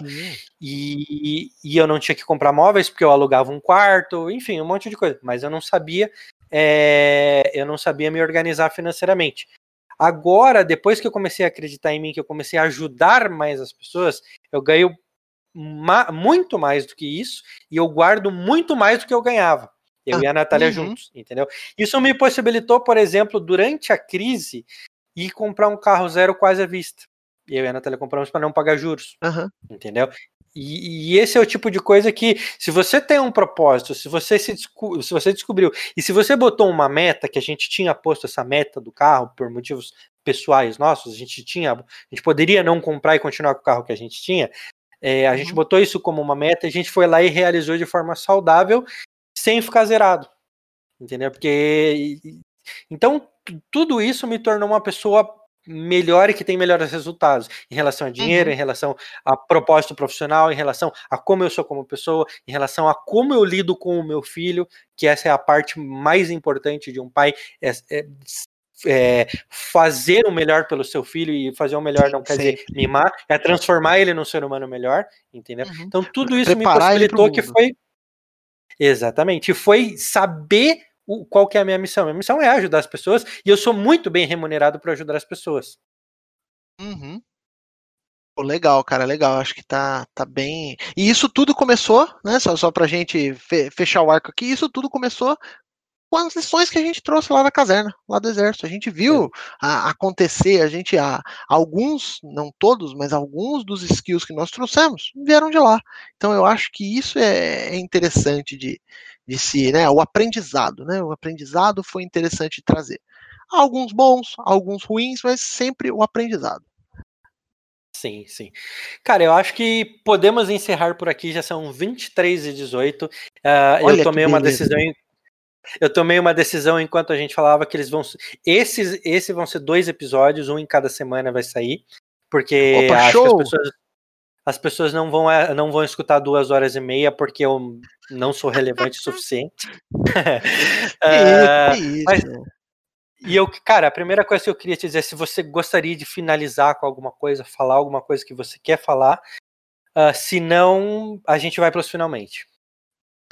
E, e eu não tinha que comprar móveis porque eu alugava um quarto, enfim, um monte de coisa. Mas eu não sabia, é, eu não sabia me organizar financeiramente. Agora, depois que eu comecei a acreditar em mim, que eu comecei a ajudar mais as pessoas, eu ganho ma muito mais do que isso e eu guardo muito mais do que eu ganhava. Eu ah, e a Natália uhum. juntos, entendeu? Isso me possibilitou, por exemplo, durante a crise, ir comprar um carro zero quase à vista. Eu e a Natália compramos para não pagar juros. Aham. Entendeu? E, e esse é o tipo de coisa que, se você tem um propósito, se você se, se você descobriu, e se você botou uma meta, que a gente tinha posto essa meta do carro por motivos pessoais nossos, a gente tinha, a gente poderia não comprar e continuar com o carro que a gente tinha, é, a gente Uhum. botou isso como uma meta, a gente foi lá e realizou de forma saudável, sem ficar zerado. Entendeu? Porque. Então, tu- tudo isso me tornou uma pessoa melhor e que tem melhores resultados em relação a dinheiro, Uhum. em relação a propósito profissional, em relação a como eu sou como pessoa, em relação a como eu lido com o meu filho, que essa é a parte mais importante de um pai, é, é- é fazer o melhor pelo seu filho e fazer o melhor não quer dizer mimar, é transformar ele num ser humano melhor, entendeu? Uhum. Então tudo isso me Preparar pro possibilitou que foi exatamente, foi saber o, qual que é a minha missão. Minha missão é ajudar as pessoas e eu sou muito bem remunerado por ajudar as pessoas. Uhum. Pô, legal, cara, legal. Acho que tá, tá bem. E isso tudo começou, né? Só, só pra gente fe- fechar o arco aqui, isso tudo começou com as lições que a gente trouxe lá da caserna, lá do exército. A gente viu a- acontecer, a gente, a, alguns, não todos, mas alguns dos skills que nós trouxemos vieram de lá. Então eu acho que isso é, é interessante de, de se, né? O aprendizado, né? O aprendizado foi interessante de trazer. Alguns bons, alguns ruins, mas sempre o aprendizado. Sim, sim. Cara, eu acho que podemos encerrar por aqui, já são 23 e 18. Ah, Olha eu tomei uma decisão. Eu tomei uma decisão enquanto a gente falava que eles vão. Esses, esses vão ser dois episódios, um em cada semana vai sair. Porque Opa, acho que show! as pessoas, as pessoas não, vão, eh, não vão escutar duas horas e meia, porque eu não sou relevante o suficiente. Que Ah, isso, que isso. mas- E eu, cara, a primeira coisa que eu queria te dizer, se você gostaria de finalizar com alguma coisa, falar alguma coisa que você quer falar, ah, se não, a gente vai para os finalmente.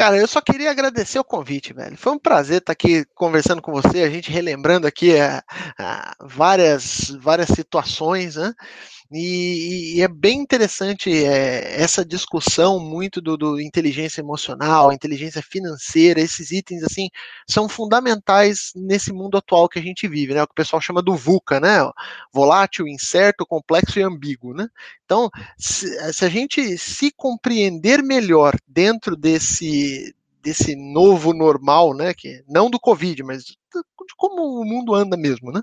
Cara, eu só queria agradecer o convite, velho. Foi um prazer estar aqui conversando com você, a gente relembrando aqui eh, ah, várias, várias situações, né? E, e é bem interessante eh, essa discussão muito do, do inteligência emocional, inteligência financeira, esses itens assim são fundamentais nesse mundo atual que a gente vive, né? O que o pessoal chama do VUCA, né? Volátil, incerto, complexo e ambíguo, né? Então, se, se a gente se compreender melhor dentro desse desse novo normal, né, que não do Covid, mas de como o mundo anda mesmo, né?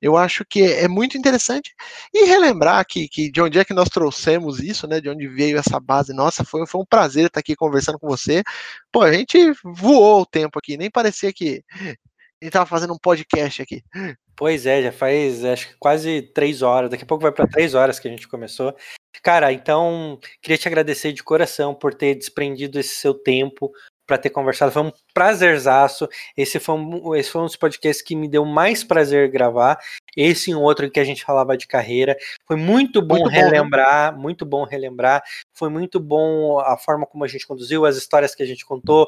Eu acho que é muito interessante e relembrar que, que de onde é que nós trouxemos isso, né? De onde veio essa base nossa, foi, foi um prazer estar aqui conversando com você. Pô, a gente voou o tempo aqui, nem parecia que a gente estava fazendo um podcast aqui. Pois é, já faz acho que quase três horas, daqui a pouco vai para três horas que a gente começou. Cara, então queria te agradecer de coração por ter desprendido esse seu tempo para ter conversado. Foi um prazerzaço. Esse foi um, esse foi um dos podcasts que me deu mais prazer gravar. Esse e um outro que a gente falava de carreira. Foi muito bom Muito bom, né? relembrar, muito bom relembrar. Foi muito bom a forma como a gente conduziu, as histórias que a gente contou.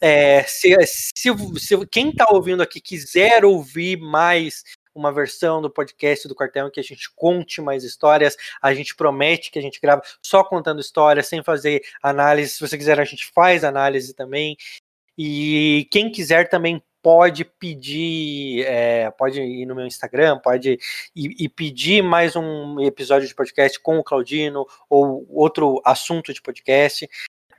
É, se, se, se quem está ouvindo aqui quiser ouvir mais uma versão do podcast do Quartel em que a gente conte mais histórias. A gente promete que a gente grava só contando histórias, sem fazer análise. Se você quiser, a gente faz análise também. E quem quiser também pode pedir, é, pode ir no meu Instagram, pode ir, ir, pedir mais um episódio de podcast com o Claudino ou outro assunto de podcast.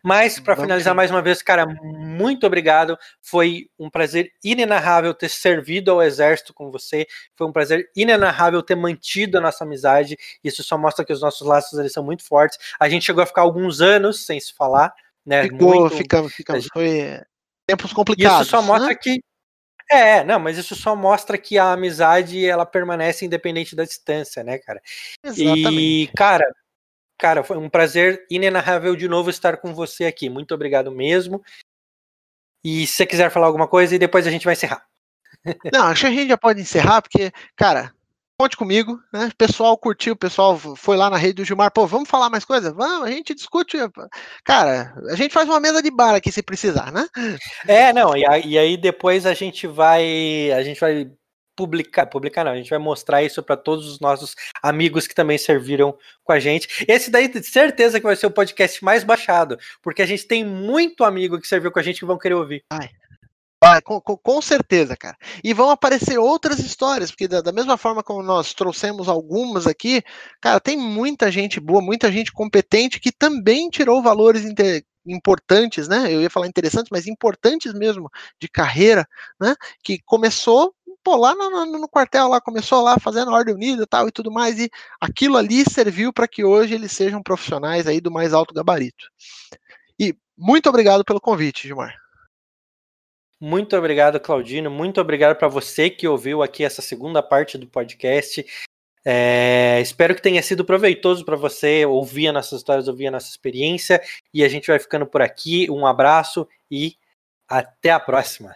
Mas, para finalizar mais uma vez, cara, muito obrigado. Foi um prazer inenarrável ter servido ao Exército com você. Foi um prazer inenarrável ter mantido a nossa amizade. Isso só mostra que os nossos laços eles são muito fortes. A gente chegou a ficar alguns anos sem se falar. Né? Ficou, muito... ficamos, ficamos. Foi tempos complicados. Isso só mostra né? que. É, não, mas isso só mostra que a amizade ela permanece independente da distância, né, cara? Exatamente. E, cara, Cara, foi um prazer inenarrável de novo estar com você aqui. Muito obrigado mesmo. E se você quiser falar alguma coisa, e depois a gente vai encerrar. [laughs] Não, acho que a gente já pode encerrar, porque, cara, conte comigo, né? O pessoal curtiu, o pessoal foi lá na rede do Gilmar, pô, vamos falar mais coisa? Vamos, a gente discute. Cara, a gente faz uma mesa de bar aqui se precisar, né? É, não, e, e aí depois a gente vai. A gente vai publicar, publicar não, a gente vai mostrar isso para todos os nossos amigos que também serviram com a gente. Esse daí, certeza que vai ser o podcast mais baixado, porque a gente tem muito amigo que serviu com a gente que vão querer ouvir. Vai, com, com, com, certeza, cara. E vão aparecer outras histórias, porque da, da, mesma forma como nós trouxemos algumas aqui, cara, tem muita gente boa, muita gente competente que também tirou valores importantes, né? Eu ia falar interessantes, mas importantes mesmo de carreira, né? Que começou pô, lá no, no, no, quartel lá, começou lá fazendo ordem unida tal e tudo mais, e aquilo ali serviu para que hoje eles sejam profissionais aí do mais alto gabarito. E muito obrigado pelo convite, Gilmar. Muito obrigado, Claudino. Muito obrigado para você que ouviu aqui essa segunda parte do podcast. É, espero que tenha sido proveitoso para você ouvir as nossas histórias, ouvir a nossa experiência. E a gente vai ficando por aqui. Um abraço e até a próxima.